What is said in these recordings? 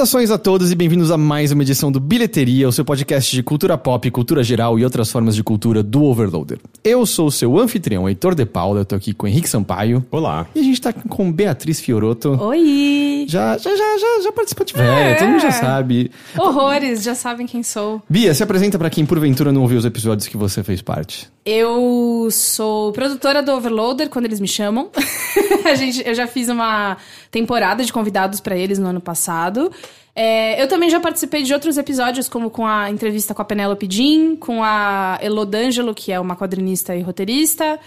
Saudações a todos e bem-vindos a mais uma edição do Bilheteria, o seu podcast de cultura pop, cultura geral e outras formas de cultura do Overloader. Eu sou o seu anfitrião, Heitor de Paula, eu tô aqui com Henrique Sampaio. Olá. E a gente tá com Beatriz Fioroto. Oi! Já, já, já, já, já participou de velha, todo mundo já sabe. Horrores, já sabem quem sou. Bia, se apresenta pra quem porventura não ouviu os episódios que você fez parte. Eu sou produtora do Overloader quando eles me chamam. a gente, eu já fiz uma temporada de convidados pra eles no ano passado. É, eu também já participei de outros episódios, como com a entrevista com a Penélope Jean, com a Elodângelo, que é uma quadrinista e roteirista.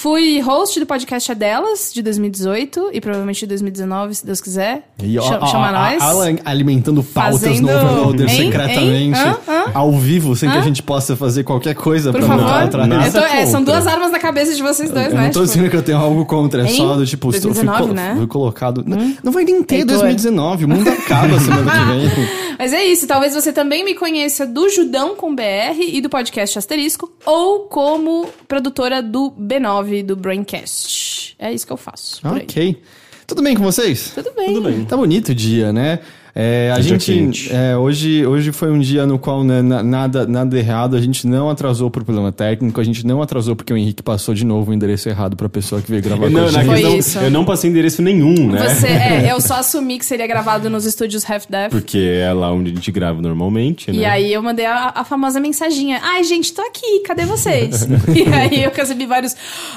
Fui host do podcast A Delas, de 2018, e provavelmente de 2019, se Deus quiser. E, ó, Chama, ó, chama a- nós. Alan alimentando pautas Fazendo- no Overloader Hein? secretamente, Hein? Hã? Hã? ao vivo, sem que a gente possa fazer qualquer coisa Por pra favor. Nada Eu tô- é, são duas armas na cabeça de vocês dois, Eu né? não tô Tipo, dizendo que eu tenho algo contra, é Hein? só do tipo, estou- fui, 2019, colo- né? fui colocado. Não- Não vai nem ter Heitor. 2019, o mundo acaba semana que vem. Mas é isso, talvez você também me conheça do Judão com BR e do podcast Asterisco, ou como produtora do B9 do Braincast. É isso que eu faço. ok. Tudo bem com vocês? Tudo bem. Tudo bem. Tá bonito o dia, né? É, a Dia gente. é, hoje, hoje foi um dia no qual né, na- nada, nada errado. A gente não atrasou por problema técnico, a gente não atrasou porque o Henrique passou de novo o endereço errado pra pessoa que veio gravar Eu com a não, na gente. Isso. eu não passei endereço nenhum, né? Você, é, eu só assumi que seria gravado nos estúdios Half Death. Porque é lá onde a gente grava normalmente, né? E aí eu mandei a, a famosa mensaginha. Ai, gente, tô aqui, cadê vocês? e aí eu recebi vários.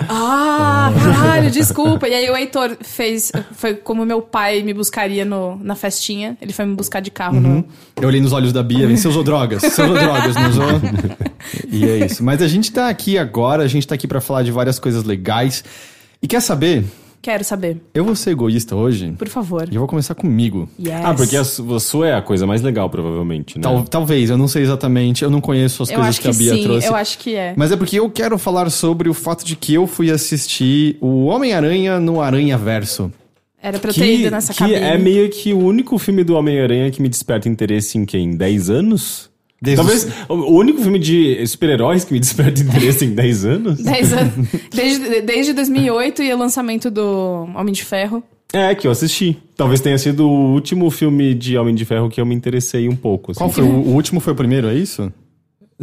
Ah, caralho, desculpa. E aí o Heitor fez. Foi como meu pai me buscaria no, na festinha. Ele foi me buscar de carro no. Eu olhei nos olhos da Bia, vem, você usou drogas, você usou drogas, não usou? E é isso. Mas a gente tá aqui agora, a gente tá aqui pra falar de várias coisas legais. E quer saber? Quero saber, Eu vou ser egoísta hoje por favor. e eu vou começar comigo. Yes. Ah, porque a, su- a sua é a coisa mais legal, provavelmente, né? Tal- talvez, eu não sei exatamente, eu não conheço as eu coisas acho que, a que, Bia sim, trouxe. eu acho que é. Mas é porque eu quero falar sobre o fato de que eu fui assistir o Homem-Aranha no Aranha Verso. Era pra eu ter ido nessa que cabine. é meio que o único filme do Homem-Aranha que me desperta interesse em quem? 10 anos? Desde Talvez o único filme de super-heróis que me desperta interesse em 10 anos? 10 anos. Desde, desde 2008 e o lançamento do Homem de Ferro. É, que eu assisti. Talvez tenha sido o último filme de Homem de Ferro que eu me interessei um pouco. assim. Qual foi? O, o último foi o primeiro, é isso?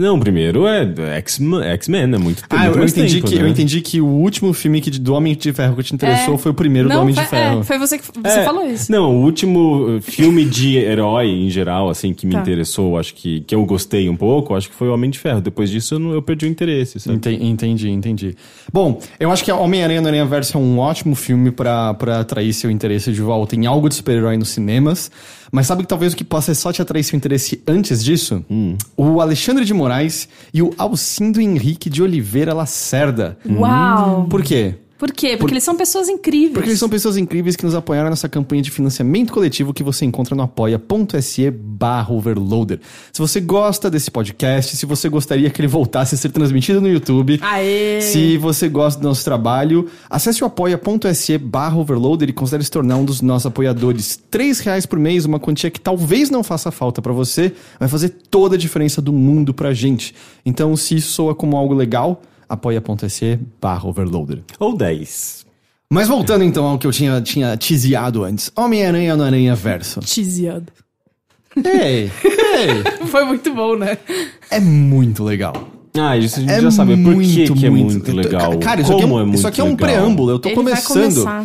Não, o primeiro é X-Men, X-Men, é muito Ah, muito eu entendi, tempo, que, né? eu entendi que o último filme que, do Homem de Ferro que te interessou É. foi o primeiro do Não, Homem foi, de Ferro. É, foi você que você É, falou isso. Não, o último uh, filme de herói em geral, assim, que me Tá. interessou, acho que, que eu gostei um pouco, acho que foi o Homem de Ferro. Depois disso eu, não- eu perdi o interesse, sabe? Enten- Entendi, entendi. Bom, eu acho que Homem-Aranha no Aranha Verso é um ótimo filme pra atrair seu interesse de volta em algo de super-herói nos cinemas. Mas sabe que talvez o que possa só te atrair seu interesse antes disso? O Alexandre de Moraes e o Alcindo Henrique de Oliveira Lacerda. Uau! Por quê? Por quê? Porque eles são pessoas incríveis. Porque eles são pessoas incríveis que nos apoiaram nessa campanha de financiamento coletivo que você encontra no apoia.se barra overloader. Se você gosta desse podcast, se você gostaria que ele voltasse a ser transmitido no YouTube, Aê! se você gosta do nosso trabalho, acesse o apoia.se barra overloader e considere se tornar um dos nossos apoiadores. Três reais por mês, uma quantia que talvez não faça falta pra você, vai fazer toda a diferença do mundo pra gente. Então, se isso soa como algo legal, apoia.se barra overloader. Ou 10. Mas voltando então ao que eu tinha, tinha teaseado antes. Homem-Aranha no Aranha Verso. Tiziado. Ei, ei, Foi muito bom, né? é muito legal. Ah, isso a gente É já sabe. Por que, muito, que é muito. muito legal? Cara, isso aqui, é, Como um- é muito isso aqui é um legal? preâmbulo. Eu tô Ele vai começando. começar.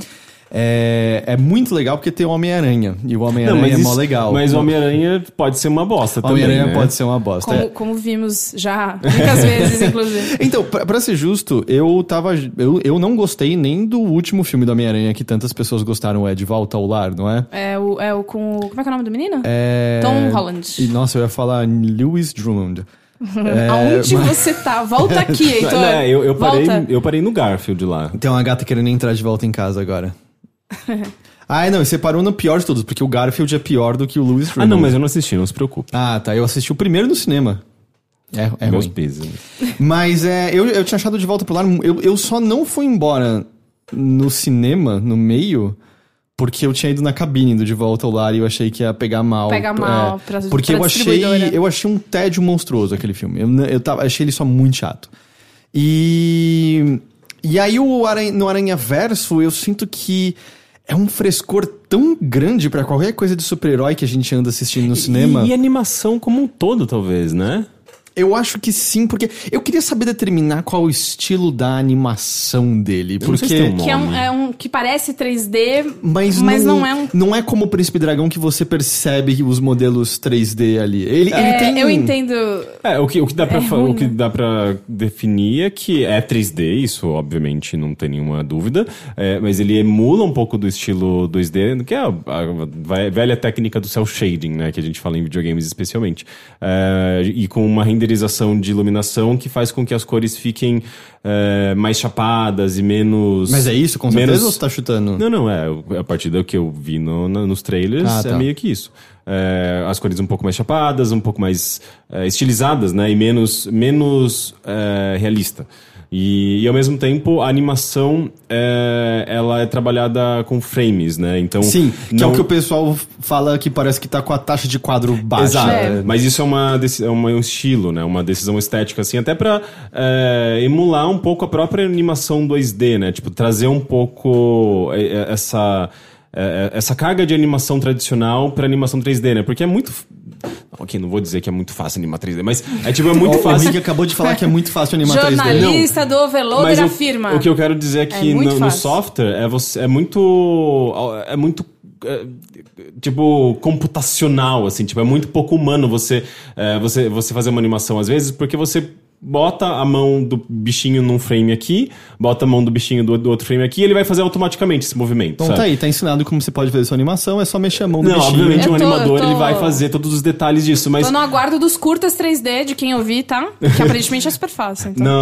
É, é muito legal porque tem o Homem-Aranha. E o Homem-Aranha é mó isso- legal. Mas o Homem-Aranha pode ser uma bosta O também, Homem-Aranha né? pode ser uma bosta. Como, é. como vimos já muitas vezes, inclusive. Então, pra, pra ser justo, eu tava. Eu, eu não gostei nem do último filme do Homem-Aranha que tantas pessoas gostaram, é De Volta ao Lar, não é? É o, é o com. Como é que é o nome do menino? É... Tom Holland. E, nossa, eu ia falar Lewis Drummond. É, Aonde mas- você tá? Volta aqui, Heitor. Não, é, eu, eu, parei, Volta. eu parei no Garfield lá. Tem uma gata querendo entrar de volta em casa agora. ah, não, e você parou no pior de todos, porque o Garfield é pior do que o Lewis Ah, não, mas eu não assisti, não se preocupe. Ah, tá. Eu assisti o primeiro no cinema. É, é Meus ruim. pesos. Mas é, eu, eu tinha achado de volta pro lar. Eu, eu só não fui embora no cinema, no meio, porque eu tinha ido na cabine do De Volta ao Lar e eu achei que ia pegar mal. Pega mal pra- Porque pra eu achei, eu achei um tédio monstruoso aquele filme. Eu, eu tava, achei ele só muito chato. E. E aí o Aranha- no Aranha Verso eu sinto que é um frescor tão grande pra qualquer coisa de super-herói que a gente anda assistindo no cinema. E, e animação como um todo, talvez, né? Eu acho que sim, porque eu queria saber determinar qual o estilo da animação dele. Eu não sei Porque. se tem um Que é um, é um que parece 3D, Mas, mas não, não, é um. Não é como o Príncipe Dragão que você percebe os modelos 3D ali. Ele, ele É, tem. Eu entendo. É, o que, o que dá pra É fa- ruim, o que né? dá para definir é que é 3D, isso obviamente não tem nenhuma dúvida, é, mas ele emula um pouco do estilo 2D, que é a, a velha técnica do cel shading, né, que a gente fala em videogames especialmente, É, e com uma renderização de iluminação que faz com que as cores fiquem é, mais chapadas e menos. Mas é isso, com certeza, menos- ou você tá chutando? Não, não, é. A partir do que eu vi no- no- nos trailers, Ah, é tá. meio que isso. É, as cores um pouco mais chapadas, um pouco mais é, estilizadas, né? E menos, menos é, realista. E, e, ao mesmo tempo, a animação é, ela é trabalhada com frames, né? Então, Sim, que é não- o que o pessoal fala que parece que tá com a taxa de quadro baixa. Exato. É. Mas isso é uma, é uma- um estilo, né? Uma decisão estética, assim, até pra é, emular um pouco a própria animação 2D, né? Tipo, trazer um pouco é, é, essa, é, é, essa carga de animação tradicional pra animação 3D, né? Porque é muito. Ok, não vou dizer que é muito fácil animar 3D, mas é tipo, é muito O- O fácil. Rick acabou de falar que é muito fácil animar 3D. Jornalista do Overloader Mas o, afirma. o que eu quero dizer é que muito no, no software é, você, é muito. É muito. é, tipo, computacional, assim, tipo, é muito pouco humano você, é, você, você fazer uma animação às vezes, porque você bota a mão do bichinho num frame aqui, bota a mão do bichinho do, do outro frame aqui, e ele vai fazer automaticamente esse movimento. Bom, sabe? tá aí, tá ensinado como você pode fazer sua animação, é só mexer a mão do Não, bichinho. obviamente Eu um tô- animador tô- ele vai fazer todos os detalhes disso, mas Tô no aguardo dos curtas 3D de quem eu vi, tá? Que aparentemente é super fácil. Então.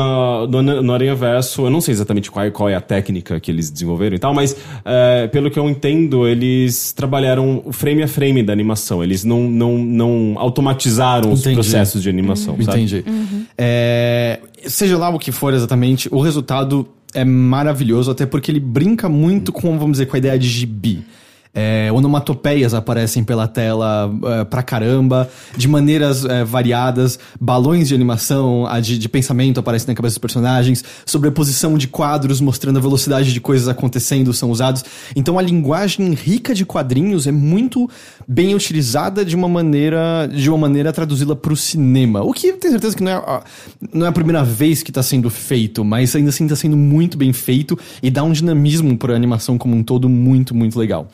No, no, no Aranha Verso, eu não sei exatamente qual, qual é a técnica que eles desenvolveram e tal, mas é, pelo que eu entendo, eles trabalharam o frame a frame da animação. Eles não, não, não automatizaram os Entendi. processos de animação, sabe? Entendi. É, seja lá o que for exatamente, o resultado é maravilhoso, até porque ele brinca muito com, vamos dizer, com a ideia de gibi. É, onomatopeias aparecem pela tela é, pra caramba, de maneiras é, variadas, balões de animação, de, de pensamento aparecem na cabeça dos personagens, sobreposição de quadros mostrando a velocidade de coisas acontecendo são usados. Então a linguagem rica de quadrinhos é muito bem utilizada de uma maneira de uma maneira traduzi-la para o cinema. O que tenho certeza que não é, a- não é a primeira vez que está sendo feito, mas ainda assim está sendo muito bem feito e dá um dinamismo para a animação como um todo muito, muito legal.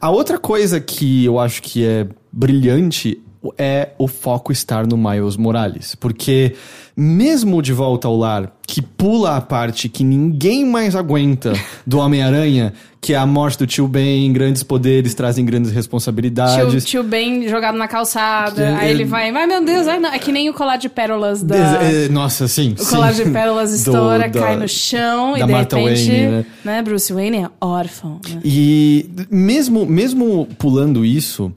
A outra coisa que eu acho que é brilhante é o foco estar no Miles Morales. Porque, mesmo de volta ao lar, que pula a parte que ninguém mais aguenta do Homem-Aranha, que é a morte do tio Ben, grandes poderes trazem grandes Tio, responsabilidades. tio bem jogado na calçada. Aí é- ele vai, ai meu Deus, ai, é que nem o colar de pérolas da. É, nossa, sim. O colar de pérolas Do- estoura, da- cai no chão e de Martha repente. Wayne, né? Bruce Wayne é órfão. Né? E mesmo, mesmo pulando isso,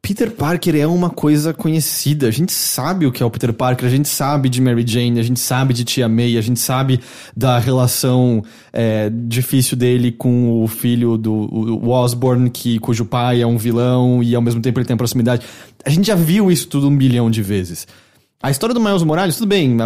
Peter Parker é uma coisa conhecida. A gente sabe o que é o Peter Parker, a gente sabe de Mary Jane, a gente sabe de Tia May, a gente sabe da relação é, difícil dele com o filho do o Osborn, que, cujo pai é um vilão e ao mesmo tempo ele tem proximidade. A gente já viu isso tudo um bilhão de vezes. A história do Miles Morales, tudo bem,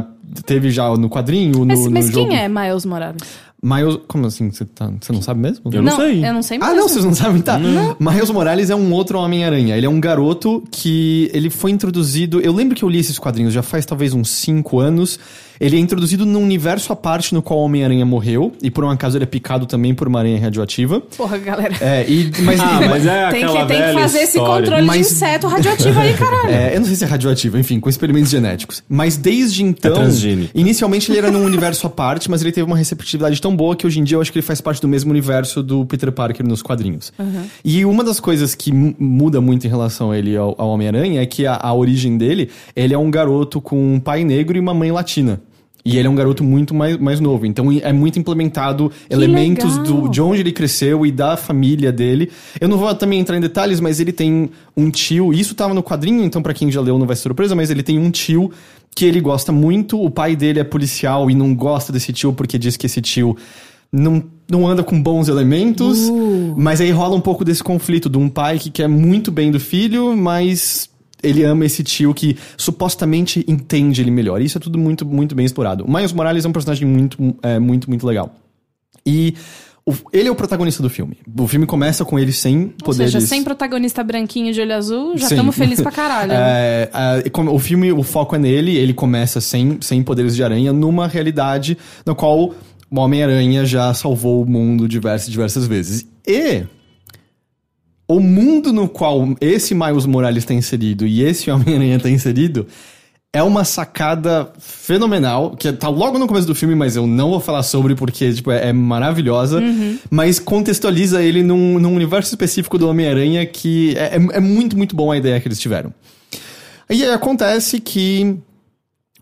teve já no quadrinho, no, Mas, no mas jogo. quem é Miles Morales? Miles, como assim? Você tá, você não sabe mesmo? Eu não sei. Eu não sei Ah, mesmo. não, vocês não sabem, tá. Miles Morales é um outro Homem-Aranha. Ele é um garoto que ele foi introduzido. Eu lembro que eu li esses quadrinhos já faz talvez uns 5 anos. Ele é introduzido num universo à parte no qual o Homem-Aranha morreu. E por um acaso ele é picado também por uma aranha radioativa. Porra, galera. É, e, mas, Ah, mas é tem, aquela que, tem que fazer esse história. controle Mas- de inseto radioativo aí, caralho. É, eu não sei se é radioativo, enfim, com experimentos genéticos. Mas desde então. transgênico. Inicialmente ele era num universo à parte, mas ele teve uma receptividade tão boa que hoje em dia eu acho que ele faz parte do mesmo universo do Peter Parker nos quadrinhos. E uma das coisas que mu- muda muito em relação a ele ao, ao Homem-Aranha é que a, a origem dele, ele é um garoto com um pai negro e uma mãe latina. E ele é um garoto muito mais, mais novo. Então é muito implementado elementos legal. do, de onde ele cresceu e da família dele. Eu não vou também entrar em detalhes, mas ele tem um tio. Isso tava no quadrinho, então pra quem já leu não vai ser surpresa, mas ele tem um tio que ele gosta muito. O pai dele é policial e não gosta desse tio porque diz que esse tio não, não anda com bons elementos. Mas aí rola um pouco desse conflito de um pai que quer muito bem do filho, mas ele ama esse tio que supostamente entende ele melhor. Isso é tudo muito, muito bem explorado. O Miles Morales é um personagem muito, é, muito, muito legal. E o- ele é o protagonista do filme. O filme começa com ele sem Ou poderes. seja, sem protagonista branquinho de olho azul, já estamos felizes pra caralho. É, é, o filme, o foco é nele, ele começa sem, sem poderes de aranha, numa realidade na qual o Homem-Aranha já salvou o mundo diversas diversas vezes. E o mundo no qual esse Miles Morales está inserido e esse Homem-Aranha está inserido é uma sacada fenomenal, que tá logo no começo do filme, mas eu não vou falar sobre porque tipo, é, é maravilhosa, mas contextualiza ele num, num universo específico do Homem-Aranha que é, é- é muito, muito bom a ideia que eles tiveram. E aí acontece que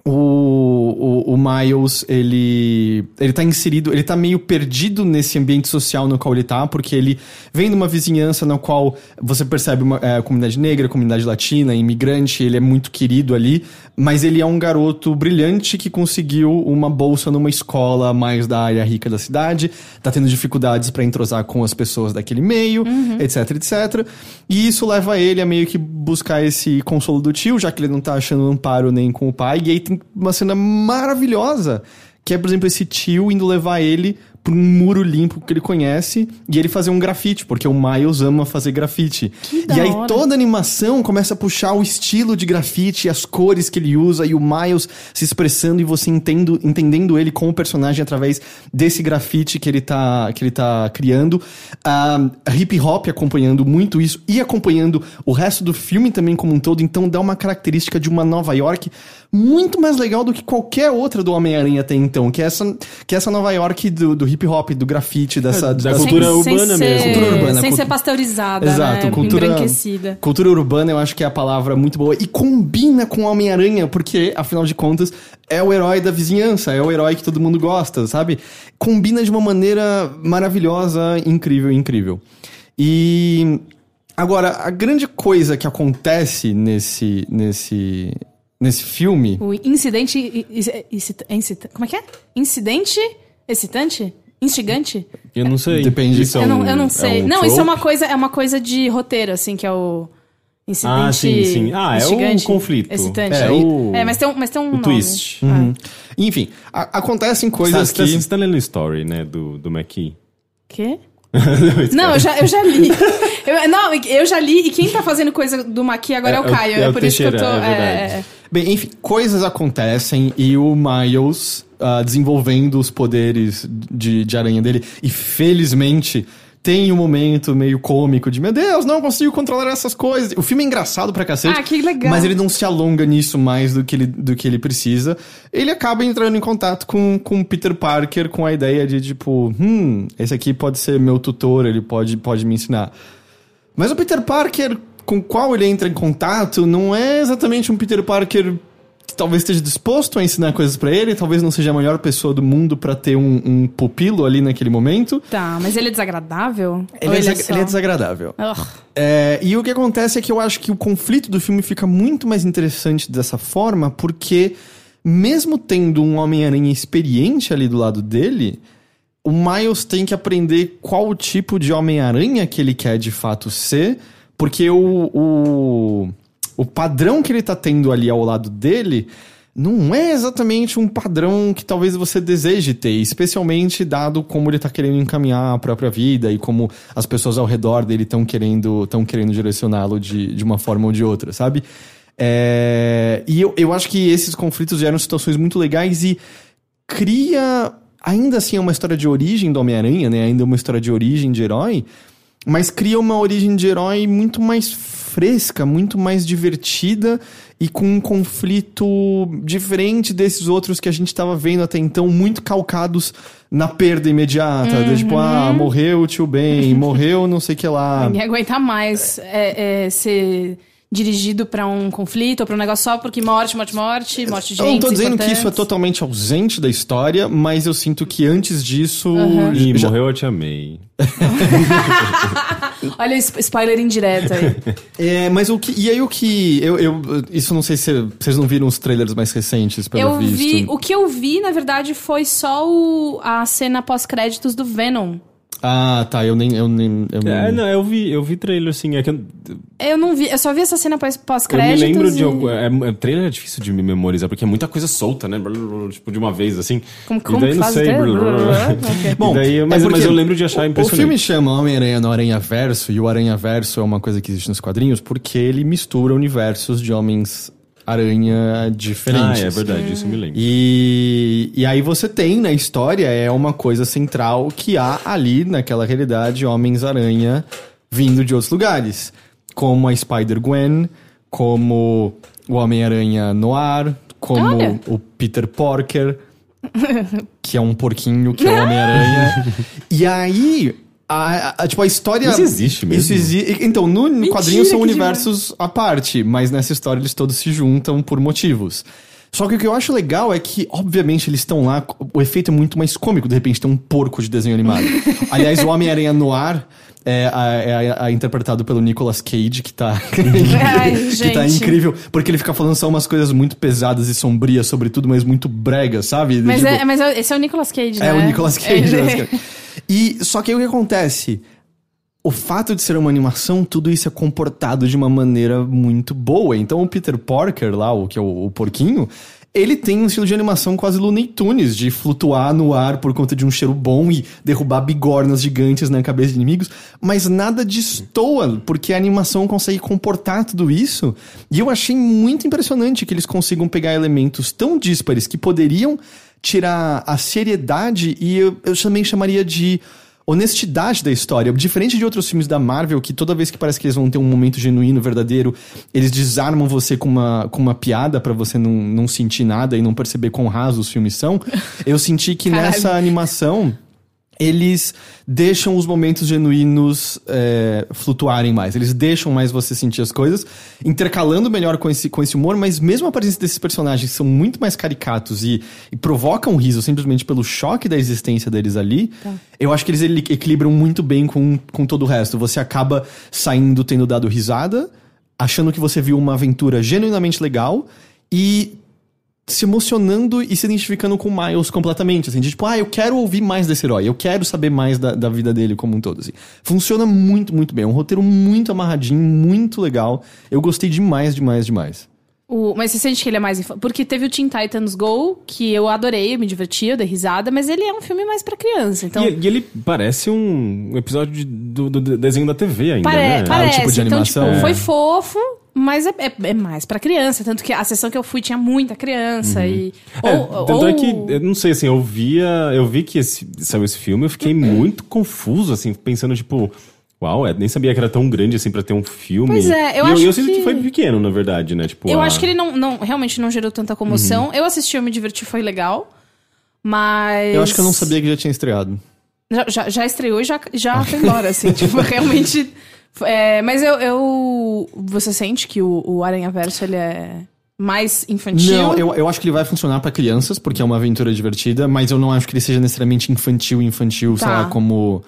o, o, o Miles, ele, ele tá inserido, ele tá meio perdido nesse ambiente social no qual ele tá, porque ele vem de uma vizinhança na qual você percebe uma é, comunidade negra, comunidade latina, imigrante, ele é muito querido ali, mas ele é um garoto brilhante que conseguiu uma bolsa numa escola mais da área rica da cidade, tá tendo dificuldades pra entrosar com as pessoas daquele meio, etc, etc. E isso leva ele a meio que buscar esse consolo do tio, já que ele não tá achando amparo nem com o pai. E aí tem uma cena maravilhosa, que é, por exemplo, esse tio indo levar ele pra um muro limpo que ele conhece e ele fazer um grafite, porque o Miles ama fazer grafite. e aí hora. toda a animação começa a puxar o estilo de grafite, as cores que ele usa e o Miles se expressando e você entendo, entendendo ele como personagem através desse grafite que ele tá, que ele tá criando. Ah, hip hop acompanhando muito isso e acompanhando o resto do filme também como um todo, então dá uma característica de uma Nova York muito mais legal do que qualquer outra do Homem-Aranha até então, que é essa, que é essa Nova York do, do hip hop, do grafite, dessa, da dessa- cultura urbana ser, mesmo. Cultura urbana, Sem cultu- ser pasteurizada, Exato, né? cultura, Embranquecida. cultura urbana eu acho que é a palavra muito boa. E combina com o Homem-Aranha, porque, afinal de contas, é o herói da vizinhança, é o herói que todo mundo gosta, sabe? Combina de uma maneira maravilhosa, incrível, incrível. E. Agora, a grande coisa que acontece nesse. nesse. Nesse filme. O incidente. incita- incita- como é que é? Incidente excitante? Instigante? Eu não sei. Depende. Isso é eu, não, um- eu não é sei. um não, isso é trope? uma coisa, é uma coisa de roteiro, assim, que é o. Incidente. Ah, sim, sim. Ah, é o instigante, conflito. Excitante. É o- É, mas tem um, mas tem um o nome. twist. Uhum. Enfim, a- acontecem coisas Você tá, que. você tá lendo story, né, do, do McKee. Quê? Não, eu já, eu já li. Eu, não, eu já li, e quem tá fazendo coisa do Maqui agora é, É, o é o- Caio. É, é por isso que eu tô. Teixeira, é é, é. Bem, enfim, coisas acontecem e o Miles ah, desenvolvendo os poderes de, de aranha dele. E felizmente tem um momento meio cômico de meu Deus, não consigo controlar essas coisas. O filme é engraçado pra cacete. Ah, que legal. Mas ele não se alonga nisso mais do que ele, do que ele precisa. Ele acaba entrando em contato com, com o Peter Parker com a ideia de tipo, hum, esse aqui pode ser meu tutor, ele pode, pode me ensinar. Mas o Peter Parker com o qual ele entra em contato não é exatamente um Peter Parker que talvez esteja disposto a ensinar coisas pra ele, talvez não seja a melhor pessoa do mundo pra ter um, um pupilo ali naquele momento. Tá, mas ele é desagradável? Ele, é, ele, desag- ele é desagradável. É, e o que acontece é que eu acho que o conflito do filme fica muito mais interessante dessa forma, porque mesmo tendo um Homem-Aranha experiente ali do lado dele, o Miles tem que aprender qual tipo de Homem-Aranha que ele quer de fato ser, porque o, o, o padrão que ele tá tendo ali ao lado dele não é exatamente um padrão que talvez você deseje ter, especialmente dado como ele tá querendo encaminhar a própria vida e como as pessoas ao redor dele estão querendo, tão querendo direcioná-lo de, de uma forma ou de outra, sabe? É, e eu, eu acho que esses conflitos geram situações muito legais e cria. Ainda assim é uma história de origem do Homem-Aranha, né? Ainda é uma história de origem de herói, mas cria uma origem de herói muito mais fresca, muito mais divertida e com um conflito diferente desses outros que a gente estava vendo até então, muito calcados na perda imediata. de tipo, ah, morreu o tio Ben, morreu não sei o que lá. Ninguém aguenta mais é, é, ser dirigido pra um conflito ou pra um negócio só porque morte, morte, morte, morte de Eu não gente. tô dizendo que isso é totalmente ausente da história, mas eu sinto que antes disso. Ih, já- morreu, eu te amei. Olha spoiler indireto aí. É, mas o que. E aí o que. Eu, eu, isso não sei se vocês não viram os trailers mais recentes, pelo eu visto. vi. O que eu vi, na verdade, foi só o- a cena pós-créditos do Venom. Ah, tá. Eu nem. Eu nem eu É, nem- não, eu vi, eu vi trailer, assim. É que eu, Eu não vi, eu só vi essa cena pós- eu me pós-créditos. lembro de e- algum. É, é, trailer é difícil de me memorizar, porque é muita coisa solta, né? Tipo, de uma vez, assim. Como, E como daí que não sei. o trailer? Ok. Bom, E daí- é mas, porque mas eu lembro de achar O impressionante. filme chama Homem-Aranha no Aranha Verso, e o Aranha Verso é uma coisa que existe nos quadrinhos porque ele mistura universos de Homens-Aranha diferentes. Ah, é verdade, isso me lembro. E, e aí você tem na história, é uma coisa central que há ali naquela realidade Homens-Aranha vindo de outros lugares. Como a Spider-Gwen, como o Homem-Aranha Noir, como Olha. o Peter Porker, que é um porquinho que é o Homem-Aranha. e aí, a, a- tipo, a história... Isso existe mesmo? Isso exi- Então, no Mentira, quadrinho são universos à parte, mas nessa história eles todos se juntam por motivos. Só que o que eu acho legal é que, obviamente, eles estão lá, o efeito é muito mais cômico, de repente tem um porco de desenho animado. Aliás, o Homem-Aranha no ar é, é a- interpretado pelo Nicolas Cage, que tá, Ai, que tá incrível, porque ele fica falando só umas coisas muito pesadas e sombrias sobre tudo, mas muito brega, sabe? Mas, Tipo, é, mas é- esse é o Nicolas Cage, né? é o Nicolas Cage. É. né? E só que aí o que acontece? O fato de ser uma animação, tudo isso é comportado de uma maneira muito boa. Então o Peter Porker lá, o que é o, o porquinho, ele tem um estilo de animação quase Looney Tunes, de flutuar no ar por conta de um cheiro bom e derrubar bigornas gigantes na cabeça de inimigos, mas nada destoa, porque a animação consegue comportar tudo isso. E eu achei muito impressionante que eles consigam pegar elementos tão díspares que poderiam tirar a seriedade e eu, eu também chamaria de honestidade da história. Diferente de outros filmes da Marvel, que toda vez que parece que eles vão ter um momento genuíno, verdadeiro, eles desarmam você com uma, com uma piada pra você não, não sentir nada e não perceber quão rasos os filmes são. Eu senti que Caralho. nessa animação eles deixam os momentos genuínos é, flutuarem mais. Eles deixam mais você sentir as coisas, intercalando melhor com esse, com esse humor, mas mesmo a presença desses personagens que são muito mais caricatos e, e provocam riso simplesmente pelo choque da existência deles ali, eu acho que eles ele- equilibram muito bem com, com todo o resto. Você acaba saindo tendo dado risada, achando que você viu uma aventura genuinamente legal e se emocionando e se identificando com o Miles completamente, assim, de tipo, ah, eu quero ouvir mais desse herói, eu quero saber mais da, da vida dele como um todo, assim. Funciona muito, muito bem, é um roteiro muito amarradinho, muito legal, eu gostei demais, demais, demais. O- mas você sente que ele é mais. infa- Porque teve o Teen Titans Go, que eu adorei, eu me diverti, eu dei risada, mas ele é um filme mais pra criança. Então. E, e ele parece um episódio de- do, do desenho da TV ainda, Pare- né? Parece, tipo de então, animação. tipo, É. foi fofo, mas é, é- é mais pra criança. Tanto que a sessão que eu fui tinha muita criança e... É, Ou, tanto ou- é que, eu não sei, assim, eu via, eu vi que esse, saiu esse filme, eu fiquei muito confuso, assim, pensando, tipo, uau, é, nem sabia que era tão grande, assim, pra ter um filme. Pois é, eu e acho eu, eu sinto que- que foi pequeno, na verdade, né? Tipo, Eu a- acho que ele não, não- realmente não gerou tanta comoção. Uhum. Eu assisti, eu me diverti, foi legal. Mas... Eu acho que eu não sabia que já tinha estreado. Já, já, já estreou e já, já foi embora, assim. tipo, realmente... é, mas eu, eu... Você sente que o, o Aranha Verso, ele é mais infantil? Não, eu, eu acho que ele vai funcionar pra crianças, porque é uma aventura divertida, mas eu não acho que ele seja necessariamente infantil, infantil, sei Tá. lá, como...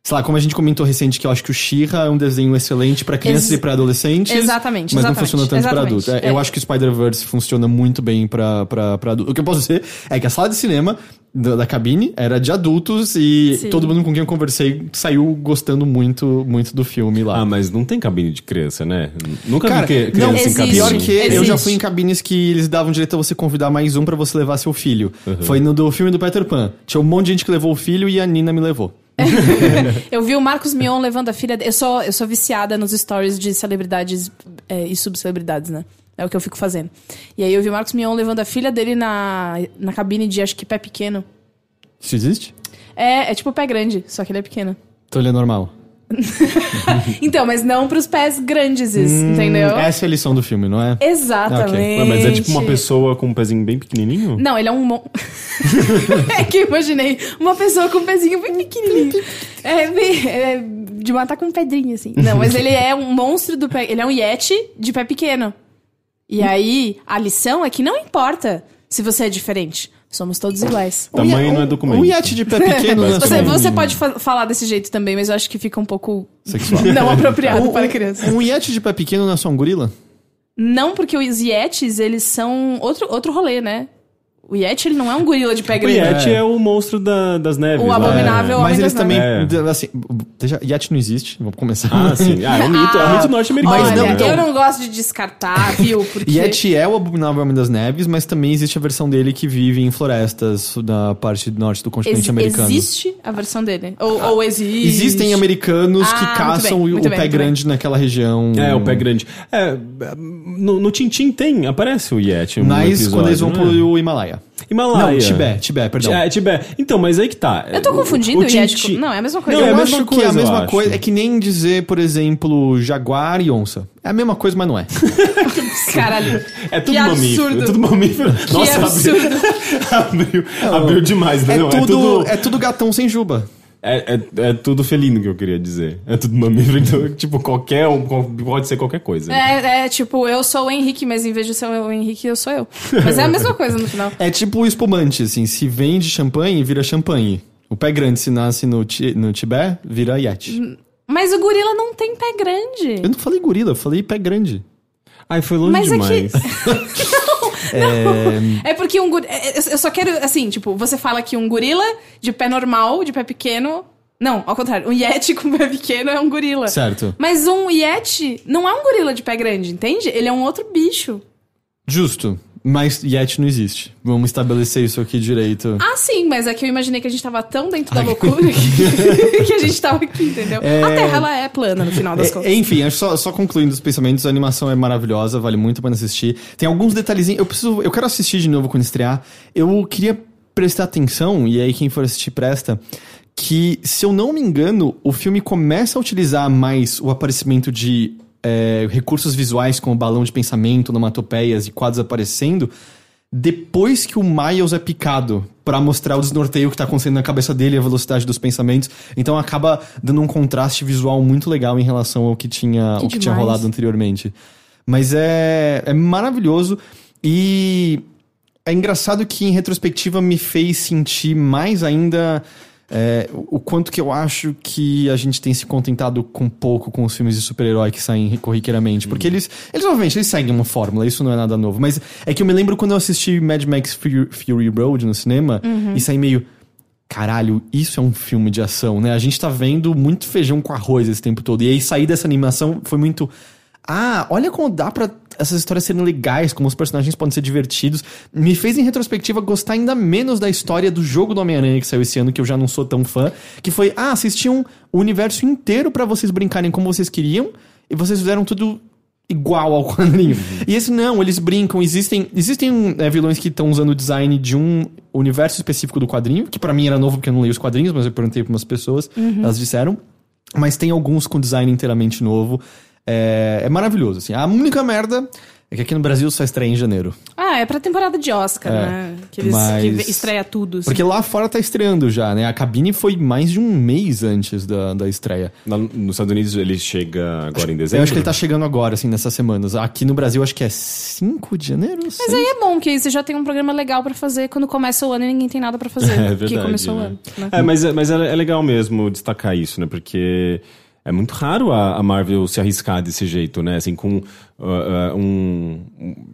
Sei lá, como a gente comentou recente, que eu acho que o She-Ra é um desenho excelente pra crianças Ex- e pra adolescentes. Exatamente, Mas não exatamente, funciona tanto pra exatamente. adulto. É, Eu É. acho que o Spider-Verse funciona muito bem pra, pra, pra adulto. O que eu posso dizer é que a sala de cinema da, da cabine era de adultos e Sim. todo mundo com quem eu conversei saiu gostando muito, muito do filme lá. Ah, mas não tem cabine de criança, né? Nunca Cara, vi que- não, criança em existe. cabine. Pior que eu já Existe. fui em cabines que eles davam direito a você convidar mais um pra você levar seu filho. Foi no do filme do Peter Pan. Tinha um monte de gente que levou o filho e a Nina me levou. Eu vi o Marcos Mion levando a filha. Eu sou, eu sou viciada nos stories de celebridades é, e subcelebridades, né? É o que eu fico fazendo. E aí eu vi o Marcos Mion levando a filha dele na, na cabine de acho que pé pequeno. Isso existe? É, é tipo pé grande, só que ele é pequeno. Então ele é normal. Então, mas não pros pés grandes, Hum, entendeu? Essa é a lição do filme, não é? Exatamente. Ué, mas é tipo uma pessoa com um pezinho bem pequenininho? Não, ele é um. Mon... é que eu imaginei uma pessoa com um pezinho bem pequenininho. É, bem, é de matar com pedrinha, assim. Não, mas ele é um monstro do pé. Ele é um Yeti de pé pequeno. E aí, a lição é que não importa se você é diferente. Somos todos iguais. Tamanho não é documento. Um iate de pé pequeno não é Você, só um- você pode fa- falar desse jeito também, mas eu acho que fica um pouco Sexual. não apropriado Um- para criança. Um iate de pé pequeno não é só um gorila? Não, porque os Yetis, eles são outro, outro rolê, né? O Yeti, ele não é um gorila de pé O grande. Yeti É. é, o monstro da- das neves. O lá. abominável Mas Homem eles das também. Neves. Assim, deixa, Yeti não existe, vamos começar. Ah, sim. Ah, é um mito, é um mito norte-americano. Mas Olha, não, então- eu não gosto de descartar, viu? Porque... Yeti é o abominável Homem das Neves, mas também existe a versão dele que vive em florestas da parte norte do continente Ex- americano. Existe a versão dele? Ou, ou existe? Existem americanos Ah, que caçam bem, o, o bem, pé grande naquela região. É, o pé grande. É, no, no Tintin tem, aparece o Yeti. Mas episódio, quando eles vão é? pro Himalaia. Himalaia. Não, Tibete, Tibete, perdão. É, Tibete. Então, mas aí que tá. Eu tô confundindo o, Yeti Tintin- com... Não, é a mesma coisa. Não, eu é a acho mesma que é a coisa, eu mesma acho. coisa. É que nem dizer, por exemplo, jaguar e onça. É a mesma coisa, mas não é. Caralho. É tudo Que mamífero. absurdo. É tudo mamífero. Nossa, absurdo. abriu, abriu, abriu demais, É, tudo, é tudo. é tudo gatão sem juba. É, é, é tudo felino que eu queria dizer. É tudo mamífero, então, tipo, qualquer um pode ser qualquer coisa. É, é tipo, eu sou o Henrique, mas em vez de ser o Henrique, eu sou eu. Mas é a mesma coisa no final. É tipo o espumante, assim. Se vende champanhe, vira champanhe. O pé grande, se nasce no, Ti- no Tibete, vira Yeti. Mas o gorila não tem pé grande. Eu não falei gorila, eu falei pé grande. Ai, foi longe Mas é que- demais. É porque um gorila. Eu só quero, assim, tipo, você fala que um gorila de pé normal, de pé pequeno. Não, ao contrário, um Yeti com pé pequeno é um gorila. Certo. Mas um Yeti não é um gorila de pé grande, entende? Ele é um outro bicho. Justo. Mas Yeti não existe. Vamos estabelecer isso aqui direito. Ah, sim, mas é que eu imaginei que a gente tava tão dentro da loucura que, que a gente tava aqui, entendeu? A Terra, ela é plana no final das É, contas. enfim, só, só concluindo os pensamentos, a animação é maravilhosa, vale muito a pena assistir. Tem alguns detalhezinhos. Eu preciso. Eu quero assistir de novo quando estrear. Eu queria prestar atenção, e aí quem for assistir presta. Que, se eu não me engano, o filme começa a utilizar mais o aparecimento de é, recursos visuais como balão de pensamento, onomatopeias e quadros aparecendo depois que o Miles é picado pra mostrar o desnorteio que tá acontecendo na cabeça dele e a velocidade dos pensamentos. Então acaba dando um contraste visual muito legal em relação ao que tinha, Que o que tinha rolado anteriormente. Mas é, é maravilhoso e é engraçado que em retrospectiva me fez sentir mais ainda é, o quanto que eu acho que a gente tem se contentado com pouco com os filmes de super-herói que saem corriqueiramente. Porque eles, eles, obviamente, eles seguem uma fórmula, isso não é nada novo. Mas é que eu me lembro quando eu assisti Mad Max Fury, Fury Road no cinema e saí meio. Caralho, isso é um filme de ação, né? A gente tá vendo muito feijão com arroz esse tempo todo. E aí sair dessa animação foi muito. Ah, olha como dá pra essas histórias serem legais, como os personagens podem ser divertidos. Me fez, em retrospectiva, gostar ainda menos da história do jogo do Homem-Aranha que saiu esse ano, que eu já não sou tão fã. Que foi, ah, tinham o universo inteiro pra vocês brincarem como vocês queriam, e vocês fizeram tudo igual ao quadrinho. E esse não, eles brincam. Existem, existem é, vilões que estão usando o design de um universo específico do quadrinho, que pra mim era novo porque eu não leio os quadrinhos, mas eu perguntei pra umas pessoas, elas disseram. Mas tem alguns com design inteiramente novo. É, é maravilhoso, assim. A única merda é que aqui no Brasil só estreia em janeiro. Ah, é pra temporada de Oscar, É, né? Que eles mas- que estreia tudo. assim. Porque lá fora tá estreando já, né? A cabine foi mais de um mês antes da, da estreia. Lá nos Estados Unidos ele chega agora em dezembro. Eu acho que ele tá chegando agora, assim, nessas semanas. Aqui no Brasil, acho que é 5 de janeiro? Mas seis? aí é bom, que aí você já tem um programa legal pra fazer quando começa o ano e ninguém tem nada pra fazer. É Porque verdade. começou o né? ano. Né? É, mas, é- mas é, é legal mesmo destacar isso, né? Porque é muito raro a, a Marvel se arriscar desse jeito, né? Assim, com uh, uh, um,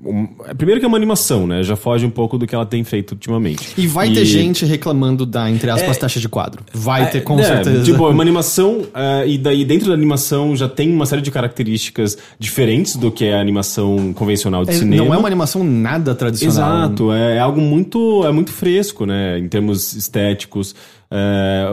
um- Primeiro que é uma animação, né? Já foge um pouco do que ela tem feito ultimamente. E vai ter gente reclamando da, entre aspas, taxa de quadro. Vai ter, com É, certeza. Tipo, é uma animação, uh, e daí dentro da animação já tem uma série de características diferentes do que é a animação convencional de É, cinema. não é uma animação nada tradicional. Exato, é, é algo muito, é muito fresco, né? Em termos estéticos. É,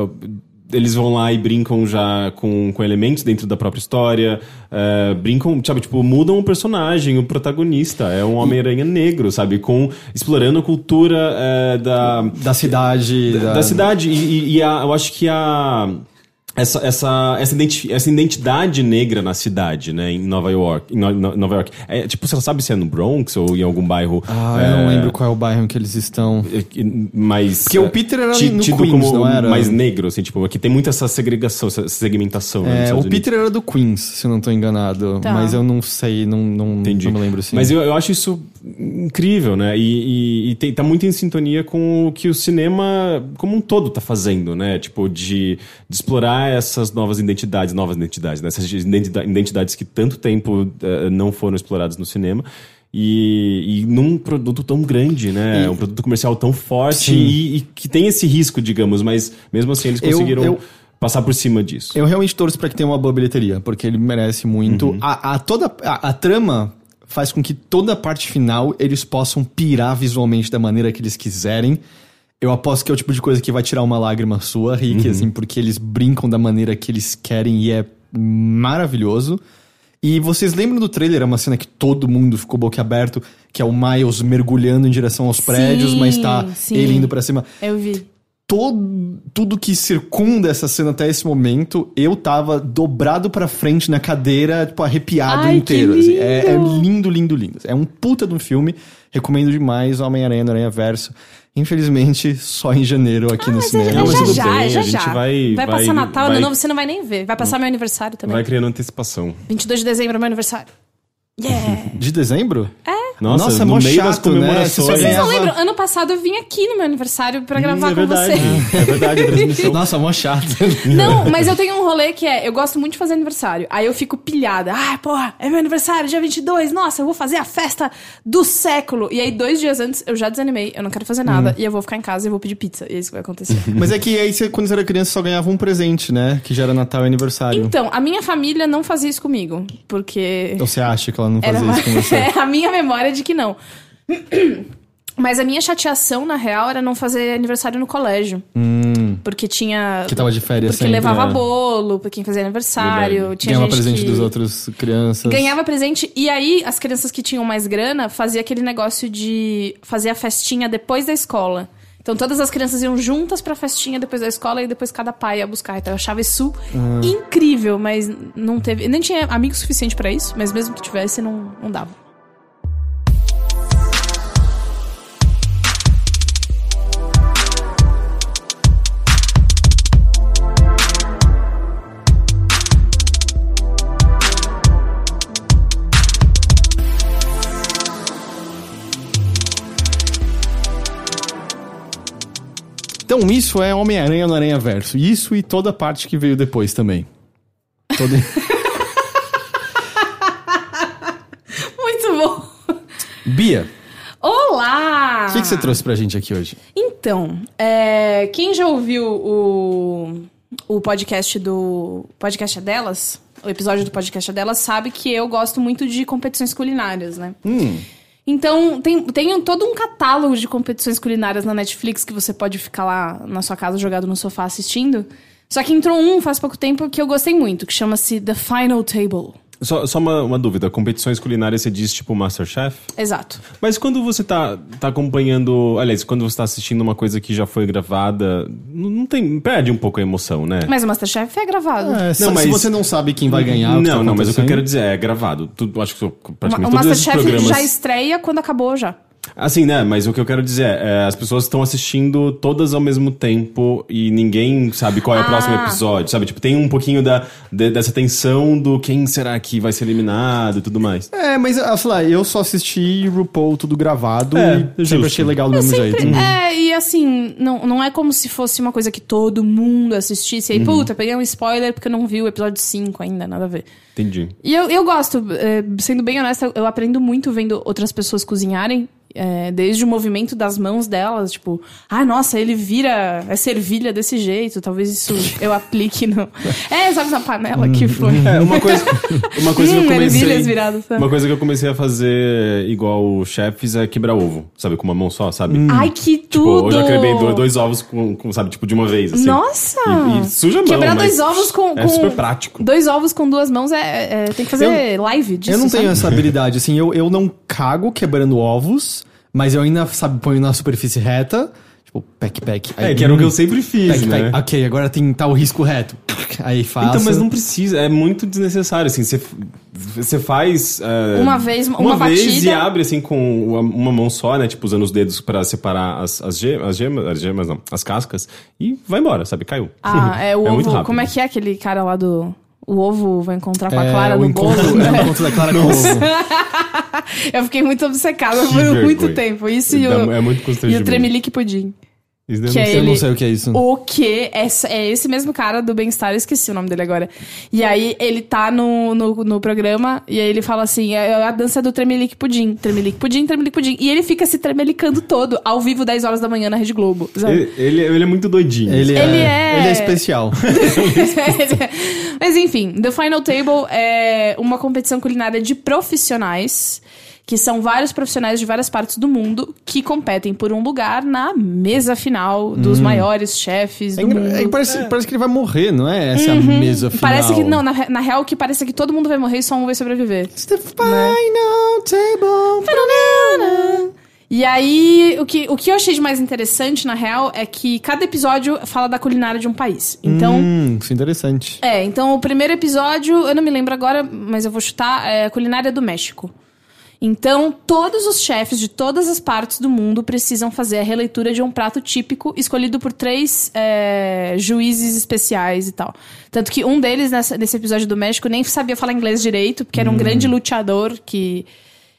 eles vão lá e brincam já com, com elementos dentro da própria história. é, brincam, sabe, tipo, mudam o personagem, o protagonista. É um Homem-Aranha negro, sabe? Com, explorando a cultura é, da, Da cidade. da, cidade. E, e- e a- eu acho que a. Essa, essa, essa, identi- essa identidade negra na cidade, né? Em Nova York. Em No- No- Nova York. É, tipo, você sabe se é no Bronx ou em algum bairro. Ah, é, eu não lembro qual é o bairro em que eles estão. mais Porque o é, Peter era ti- no tido Queens, como não era? mais negro, assim, tipo, aqui tem muita essa segregação, essa segmentação. né, É, o Unidos. Peter era do Queens, se eu não tô enganado. Tá. Mas eu não sei, não, não, Entendi. não me lembro assim. Mas eu, eu acho isso incrível, né? E, e, e tem- tá muito em sintonia com o que o cinema como um todo tá fazendo, né? Tipo, de, de explorar essas novas identidades, novas identidades, né? Essas identida- identidades que tanto tempo eh, não foram exploradas no cinema. E, e num produto tão grande, né? E- um produto comercial tão forte e, e que tem esse risco, digamos, mas mesmo assim eles Eu- conseguiram eu- passar por cima disso. Eu realmente torço pra que tenha uma boa bilheteria, porque ele merece muito. A, a toda a, a trama faz com que toda a parte final eles possam pirar visualmente da maneira que eles quiserem. Eu aposto que é o tipo de coisa que vai tirar uma lágrima sua, Rick, assim, porque eles brincam da maneira que eles querem e é maravilhoso. E vocês lembram do trailer? É uma cena que todo mundo ficou boquiaberto, que é o Miles mergulhando em direção aos prédios, mas tá sim. ele indo pra cima Eu vi. todo, tudo que circunda essa cena até esse momento, eu tava dobrado pra frente na cadeira, tipo, arrepiado Ai, inteiro. que assim. É, é lindo! lindo, lindo, lindo. É um puta de um filme. Recomendo demais Homem-Aranha no Aranha Verso. Infelizmente, só em janeiro aqui no Mas é, cinema. Não, mas já, tudo já, bem, já, a gente já. vai- vai- passar Natal, vai- ano novo, você não vai nem ver. Vai passar meu aniversário também. Vai criando antecipação. 22 de dezembro é meu aniversário. Yeah! De dezembro? Nossa, Nossa, no meio das chato, né? comemorações. Você só Vocês não lembram? Ano passado eu vim aqui no meu aniversário pra gravar Hum, é com verdade. você. É verdade, a transmissão. Nossa, mó chato. Não, mas eu tenho um rolê que é, eu gosto muito de fazer aniversário. Aí eu fico pilhada. Ah, porra, é meu aniversário, dia 22. Nossa, eu vou fazer a festa do século. E aí, dois dias antes, eu já desanimei. Eu não quero fazer nada. E eu vou ficar em casa e vou pedir pizza. E é isso que vai acontecer. Mas é que aí, você, quando você era criança, só ganhava um presente, né? Que já era Natal e aniversário. Então, a minha família não fazia isso comigo. Porque. Ou você acha que ela não Era fazia isso com você? é a minha memória é de que não. Mas a minha chateação, na real, era não fazer aniversário no colégio. Porque tinha. Hum. Que tava de férias Porque sempre, levava é. bolo pra quem fazia aniversário. Verdade. Tinha Ganhava presente dos outros crianças. Ganhava presente. E aí, as crianças que tinham mais grana fazia aquele negócio de fazer a festinha depois da escola. Então todas as crianças iam juntas pra festinha depois da escola e depois cada pai ia buscar. Então eu achava isso Ah. incrível, mas não teve. Nem tinha amigo suficiente pra isso, mas mesmo que tivesse, não, não dava. Então, isso é Homem-Aranha no Aranha Verso. Isso e toda a parte que veio depois também. Toda... Muito bom! Bia, Olá! o que, que você trouxe pra gente aqui hoje? Então, é, quem já ouviu o, o podcast do. Podcast é delas? O episódio do podcast é delas sabe que eu gosto muito de competições culinárias, né? Hum, Então, tem, tem todo um catálogo de competições culinárias na Netflix que você pode ficar lá na sua casa jogado no sofá assistindo. Só que entrou um faz pouco tempo que eu gostei muito, que chama-se The Final Table. Só, só uma, uma dúvida, competições culinárias você diz tipo Masterchef? Exato. Mas quando você tá, tá acompanhando. Aliás, quando você tá assistindo uma coisa que já foi gravada, não, não tem. Perde um pouco a emoção, né? Mas o Masterchef é gravado. é, Não, mas- se você não sabe quem vai ganhar. o que não, tá não, mas o que eu quero dizer é gravado. Tudo, acho que O praticamente o Masterchef programas. já estreia quando acabou já. Assim, né? Mas o que eu quero dizer é, as pessoas estão assistindo todas ao mesmo tempo e ninguém sabe qual é o Ah. próximo episódio, sabe? Tipo, tem um pouquinho da, de- dessa tensão do quem será que vai ser eliminado e tudo mais. É, mas, ah, sei lá, eu só assisti RuPaul tudo gravado É, e eu sempre achei legal do Eu mesmo sempre- jeito. É, e assim, não, não é como se fosse uma coisa que todo mundo assistisse. E aí, puta, peguei um spoiler porque eu não vi o episódio 5 ainda, nada a ver. Entendi. E eu, eu gosto, é, sendo bem honesta, eu aprendo muito vendo outras pessoas cozinharem. É, desde o movimento das mãos delas, tipo, ah, nossa, ele vira a servilha desse jeito, talvez isso eu aplique no. É, sabe na panela que foi. É, uma coisa, uma coisa que eu Hum, comecei. viradas. sabe? Uma coisa que eu comecei a fazer igual chefes é quebrar ovo, sabe? Com uma mão só, sabe? Ai, que Tipo, tudo! eu já quebrei dois, dois ovos com, com, sabe, tipo, de uma vez, assim. Nossa! E, e suja a mão, Quebrar dois ovos com, É com- super prático. Dois ovos com duas mãos é. é- tem que fazer live disso. Eu não tenho sabe? essa habilidade, assim, eu, eu não cago quebrando ovos, mas eu ainda, sabe, ponho na superfície reta, tipo, pack, pack. É, que era o que eu sempre fiz, pack, né? pack. Ok, agora tem tal risco reto. Aí faço. Então, mas não precisa, é muito desnecessário, assim, você, você faz... é, Uma vez, uma uma vez batida. e abre, assim, com uma, uma mão só, né, tipo, usando os dedos pra separar as, as, gemas, as gemas, as gemas não, as cascas, e vai embora, sabe, caiu. Ah, é o muito ovo. como é que é aquele cara lá do. O ovo vai encontrar com a É, Clara o no encontro, bolo? é, o encontro da Clara com o ovo. Eu fiquei muito obcecada Que por vergonha. muito tempo. Isso e o, é muito e o tremelique pudim. Isso daí Que eu é não Eu ele- não sei o que é isso. O que? Essa- É esse mesmo cara do Bem-Estar, eu esqueci o nome dele agora. E aí ele tá no, no, no programa e aí ele fala assim: é a dança do Tremelique Pudim. Tremelique Pudim, Tremelique Pudim. E ele fica se tremelicando todo, ao vivo, 10 horas da manhã na Rede Globo. Ele, ele, ele é muito doidinho. Ele, Ele é, é- Ele é especial. Mas enfim, The Final Table é uma competição culinária de profissionais, que são vários profissionais de várias partes do mundo que competem por um lugar na mesa final dos maiores chefes É do engra- mundo. é parece, parece que ele vai morrer, não é? Essa é a mesa final. Parece que, não, na, na real, que parece que todo mundo vai morrer e só um vai sobreviver. It's the final table. E aí, o que, o que eu achei de mais interessante, na real, é que cada episódio fala da culinária de um país. Então, Hum, isso é interessante. É, então o primeiro episódio, eu não me lembro agora, mas eu vou chutar, é a culinária do México. Então, todos os chefes de todas as partes do mundo precisam fazer a releitura de um prato típico escolhido por três é, juízes especiais e tal. Tanto que um deles, nessa- nesse episódio do México, nem sabia falar inglês direito, porque era um grande luteador que,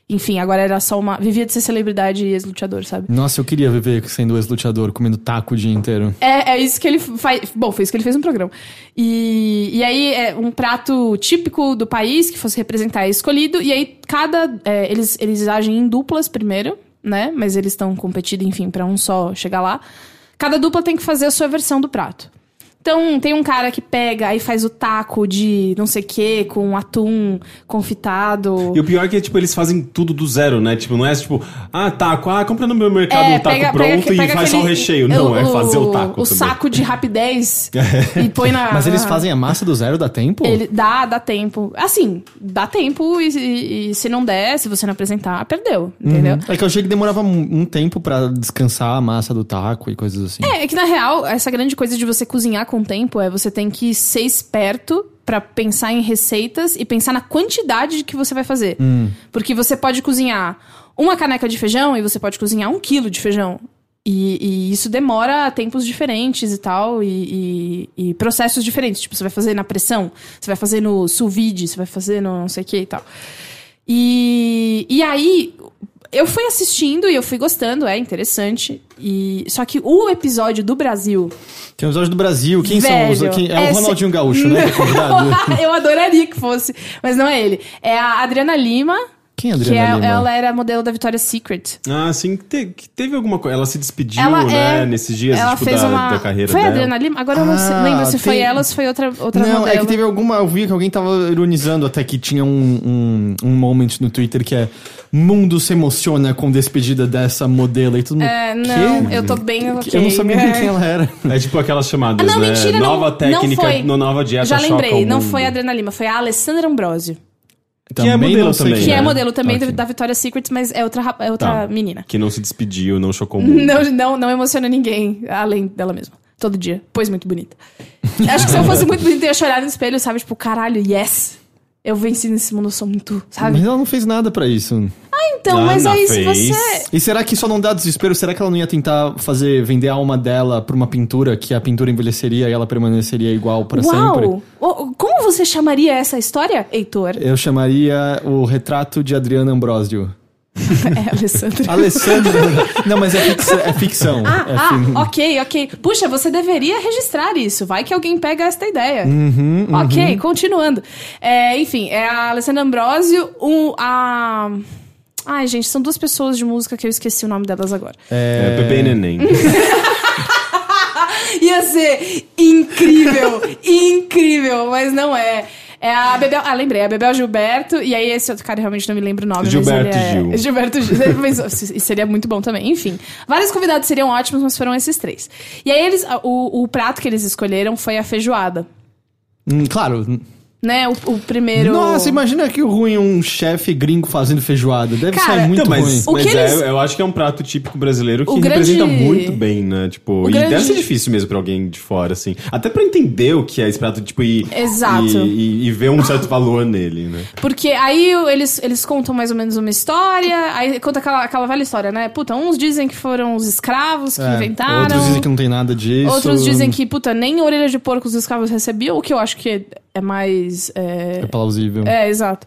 enfim, agora era só uma. vivia de ser celebridade e ex-luteador, sabe? Nossa, eu queria viver sendo ex-luteador, comendo taco o dia inteiro. É, é isso que ele faz. Bom, foi isso que ele fez no programa. E, e aí, é um prato típico do país que fosse representar é escolhido. E aí, cada. é, eles, eles agem em duplas primeiro, né? Mas eles estão competindo, enfim, pra um só chegar lá. Cada dupla tem que fazer a sua versão do prato. Então, tem um cara que pega e faz o taco de não sei o que, com atum confitado. E o pior é que, tipo, eles fazem tudo do zero, né? Tipo, não é tipo, ah, taco, ah, compra no meu mercado um taco pronto e faz só o recheio. Não, é fazer o taco O também. saco de rapidez e põe na. Mas eles fazem a massa do zero, dá tempo? Ele dá, dá tempo. Assim, dá tempo e, e- e se não der, se você não apresentar, perdeu. Entendeu? É que eu achei que demorava um um tempo pra descansar a massa do taco e coisas assim. É, é que na real, essa grande coisa de você cozinhar com tempo é você tem que ser esperto pra pensar em receitas e pensar na quantidade que você vai fazer. Porque você pode cozinhar uma caneca de feijão e você pode cozinhar um quilo de feijão. E, e isso demora tempos diferentes e tal, e, e- e processos diferentes. Tipo, você vai fazer na pressão, você vai fazer no sous vide, você vai fazer no não sei o que e tal. E, e aí, eu fui assistindo e eu fui gostando, é interessante. E Só que o episódio do Brasil. Tem os olhos do Brasil. Quem Velho, são os. Quem, é o Ronaldinho Gaúcho, né? Que é eu adoraria que fosse, mas não é ele. É a Adriana Lima. Quem é a que Adriana é- Lima? ela era modelo da Victoria's Secret. Ah, sim, que, te- que teve alguma coisa. Ela se despediu, Ela né, é. nesses dias, ela tipo, fez da, uma. da carreira foi a dela. Adriana Lima? Agora eu não sei- Ah, lembro se foi tem- ela ou se foi outra, outra Não, modelo. é que teve alguma. Eu vi que alguém tava ironizando até que tinha um, um, um moment no Twitter que é mundo se emociona com despedida dessa modelo e mundo. É, não, eu tô bem ok. Eu não sabia nem quem ela era. É tipo aquelas chamadas, Ah, não, né? mentira, não- nova não técnica, foi. no nova dieta Já choca lembrei, o não mundo. foi a Adriana Lima, foi a Alessandra Ambrosio. Que é modelo não também, Que é né? modelo também Ok. da Victoria's Secret, mas é outra, é outra Tá. menina. Que não se despediu, não chocou o mundo. Não, não, não emociona ninguém, além dela mesma. Todo dia. Pois muito bonita. Acho que se eu fosse muito bonita, eu ia chorar no espelho, sabe? Tipo, caralho, yes! Eu venci nesse mundo, eu sou muito, sabe? Mas ela não fez nada pra isso. Então, Ah, mas não aí se fez. você. E será que só não dá desespero? Será que ela não ia tentar fazer vender a alma dela pra uma pintura que a pintura envelheceria e ela permaneceria igual pra sempre? Uau! Como você chamaria essa história, Heitor? Eu chamaria o retrato de Adriana Ambrosio. É, Alessandra. Alessandra. não, mas é, é ficção. Ah, é ah, ok, ok. Puxa, você deveria registrar isso. Vai que alguém pega esta ideia. Uhum, Ok, continuando. É, enfim, é a Alessandra Ambrosio, um, a. Ai, gente, são duas pessoas de música que eu esqueci o nome delas agora. É, bebê e neném. Ia ser incrível, incrível, mas não é. É a Bebel. Ah, lembrei, a Bebel Gilberto. E aí, esse outro cara realmente não me lembro o nome. Gilberto mas ele é... Gil. Gilberto Gil. Mas seria muito bom também. Enfim, vários convidados seriam ótimos, mas foram esses três. E aí, eles, o, o prato que eles escolheram foi a feijoada. Hum, claro. Né? O, o primeiro. Nossa, imagina que ruim um chefe gringo fazendo feijoada. Deve Cara, ser muito Então, mas, ruim. O mas que é, eles- eu acho que é um prato típico brasileiro que O grande- representa muito bem, né? Tipo, O e grande- deve ser difícil mesmo pra alguém de fora, assim. Até pra entender o que é esse prato, tipo, e, Exato. e, e- e ver um certo valor nele, né? Porque aí eles, eles contam mais ou menos uma história, aí conta aquela, aquela velha história, né? Puta, uns dizem que foram os escravos que É, inventaram. Outros dizem que não tem nada disso. Outros dizem que, puta, nem orelha de porco os escravos recebiam, o que eu acho que é mais. É É, plausível. é exato.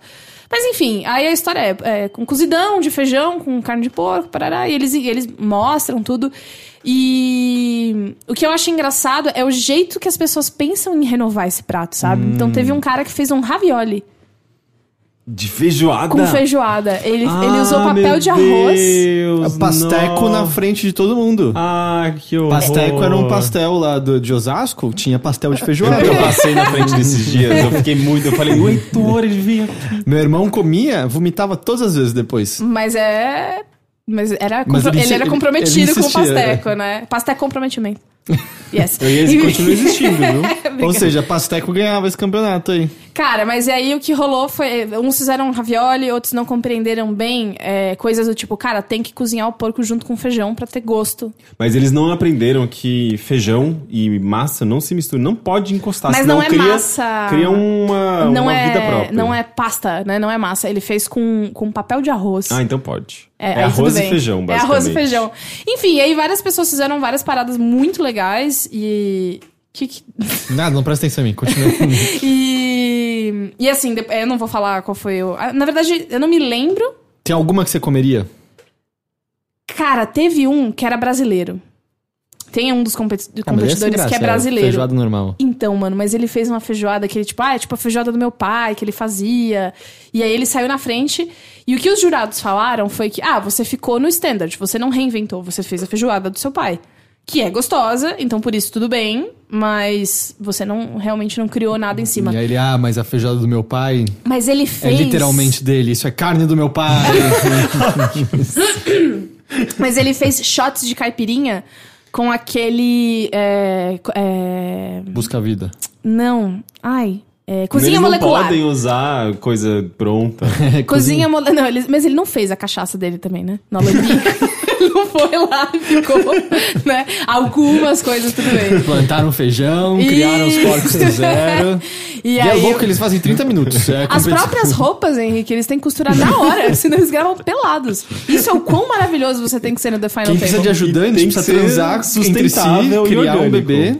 Mas enfim, aí a história é, é com cozidão de feijão, com carne de porco, parará, e eles, e eles mostram tudo. E o que eu acho engraçado é o jeito que as pessoas pensam em renovar esse prato, sabe? Então teve um cara que fez um ravioli De feijoada? com feijoada. Ele, Ah, ele usou papel meu de arroz. Deus, Pasteco não. na frente de todo mundo. Ah, que horror. Pasteco era um pastel lá do, de Osasco, tinha pastel de feijoada. Eu passei na frente desses dias, eu fiquei muito. Eu falei, o Heitor, ele vinha. Meu irmão comia, vomitava todas as vezes depois. Mas é. Mas era Mas compro- ele ele, insi- era ele- comprometido ele com o insistia, Pasteco, né? Pasteco é comprometimento. Yes. Eu ia, continua existindo, viu? Ou seja, Pasteco ganhava esse campeonato aí. Cara, mas e aí o que rolou foi. Uns fizeram ravioli, outros não compreenderam bem é, coisas do tipo, cara, tem que cozinhar o porco junto com feijão pra ter gosto. Mas eles não aprenderam que feijão e massa não se misturam. Não pode encostar, Mas senão não é cria, massa. Cria uma, não uma é, vida própria. Não é pasta, né? Não é massa. Ele fez com, com papel de arroz. Ah, então pode. É, É, arroz e feijão, É basicamente. arroz e feijão. Enfim, aí várias pessoas fizeram várias paradas muito legais e. Que, que- Nada, não presta atenção em mim, continua. e. E assim, eu não vou falar qual foi o. Na verdade, eu não me lembro. Tem alguma que você comeria? Cara, teve um que era brasileiro. Tem um dos competi- Ah, esse competidores que é graça, brasileiro. Feijoada normal. Então, mano, mas ele fez uma feijoada que ele, tipo, ah, é tipo a feijoada do meu pai, que ele fazia. E aí ele saiu na frente. E o que os jurados falaram foi que, ah, você ficou no standard, você não reinventou, você fez a feijoada do seu pai. Que é gostosa, então por isso tudo bem, mas você não realmente não criou nada em cima. E aí ele, ah, mas a feijoada do meu pai Mas ele é fez. literalmente dele, isso é carne do meu pai. Mas ele fez shots de caipirinha com aquele. É, é, Busca a vida. não. Ai. É, Eles cozinha não molecular. podem usar coisa pronta. Cozinha molecular. Não, mas ele não fez a cachaça dele também, né? Na não foi lá e ficou, né? Algumas coisas, tudo bem. Plantaram feijão, E- criaram os porcos do zero. E E, é aí. louco que eles fazem em 30 minutos. É As próprias roupas, Henrique, eles têm que costurar na hora, senão eles gravam pelados. Isso é o quão maravilhoso você tem que ser no The Final Quem precisa de Table. ajudante precisa ser transar entre si, sustentável e criar um orgânico. bebê.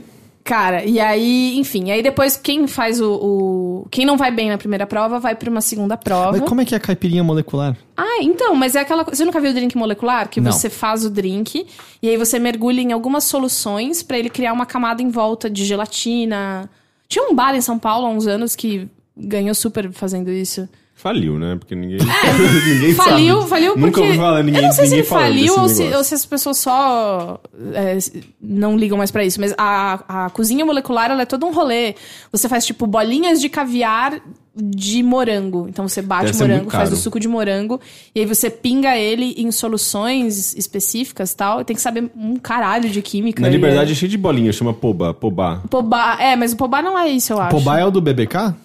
Cara, e aí, enfim, aí depois quem faz o, o- Quem não vai bem na primeira prova vai pra uma segunda prova. Mas como é que é a caipirinha molecular? Ah, então, mas é aquela coisa. Você nunca viu o drink molecular? Que Não. você faz o drink e aí você mergulha em algumas soluções pra ele criar uma camada em volta de gelatina. Tinha um bar em São Paulo há uns anos que ganhou super fazendo isso. Faliu, né? Porque ninguém. ninguém Faliu, sabe. faliu porque. Nunca ouvi falar ninguém, eu não sei se ele faliu ou se, ou se as pessoas só é, não ligam mais pra isso. Mas a, a cozinha molecular, ela é todo um rolê. Você faz, tipo, bolinhas de caviar de morango. Então você bate Deve morango, faz o suco de morango. E aí você pinga ele em soluções específicas e tal. E tem que saber um caralho de química. Na liberdade é... é cheio de bolinha, chama poba, pobá. Pobá. É, mas o pobá não é isso, eu acho. Pobá é o do BBK?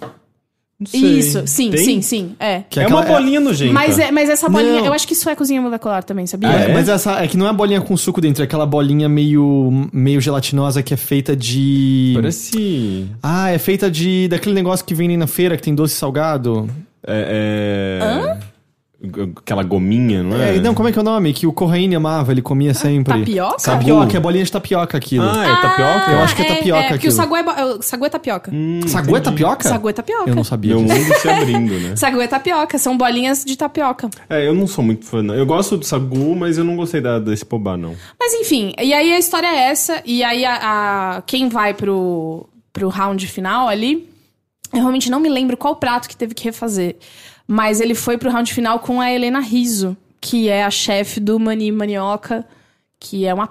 Isso, sim, Tem? sim, sim. É. Que É aquela- uma bolinha nojenta. Mas, é, mas essa bolinha, Não. eu acho que isso é cozinha molecular também, sabia? É, é? Mas essa, é que não é a bolinha com suco dentro, é aquela bolinha meio, meio gelatinosa que é feita de. Parece. Ah, é feita de. daquele negócio que vem na feira que tem doce salgado. É. é... Aquela gominha, não é? É, não, como é que é o nome? Que o Corraine amava, ele comia sempre. tapioca? Tapioca, é bolinha de tapioca aquilo. Ah, é tapioca? Eu acho que é tapioca É, porque o aquilo. sagu é, bo- é, o sagu é tapioca. Hum, Sagu é tapioca? Sagu é tapioca. Eu não sabia Meu disso. mundo se abrindo, né? Sagu é tapioca, são bolinhas de tapioca. É, eu não sou muito fã. não. Eu gosto do sagu, mas eu não gostei da, desse pobá, não. Mas enfim, e aí a história é essa, e aí a, a- quem vai pro, pro round final ali, eu realmente não me lembro qual prato que teve que refazer. Mas ele foi pro round final com a Helena Riso, que é a chefe do Mani Manioca, que é uma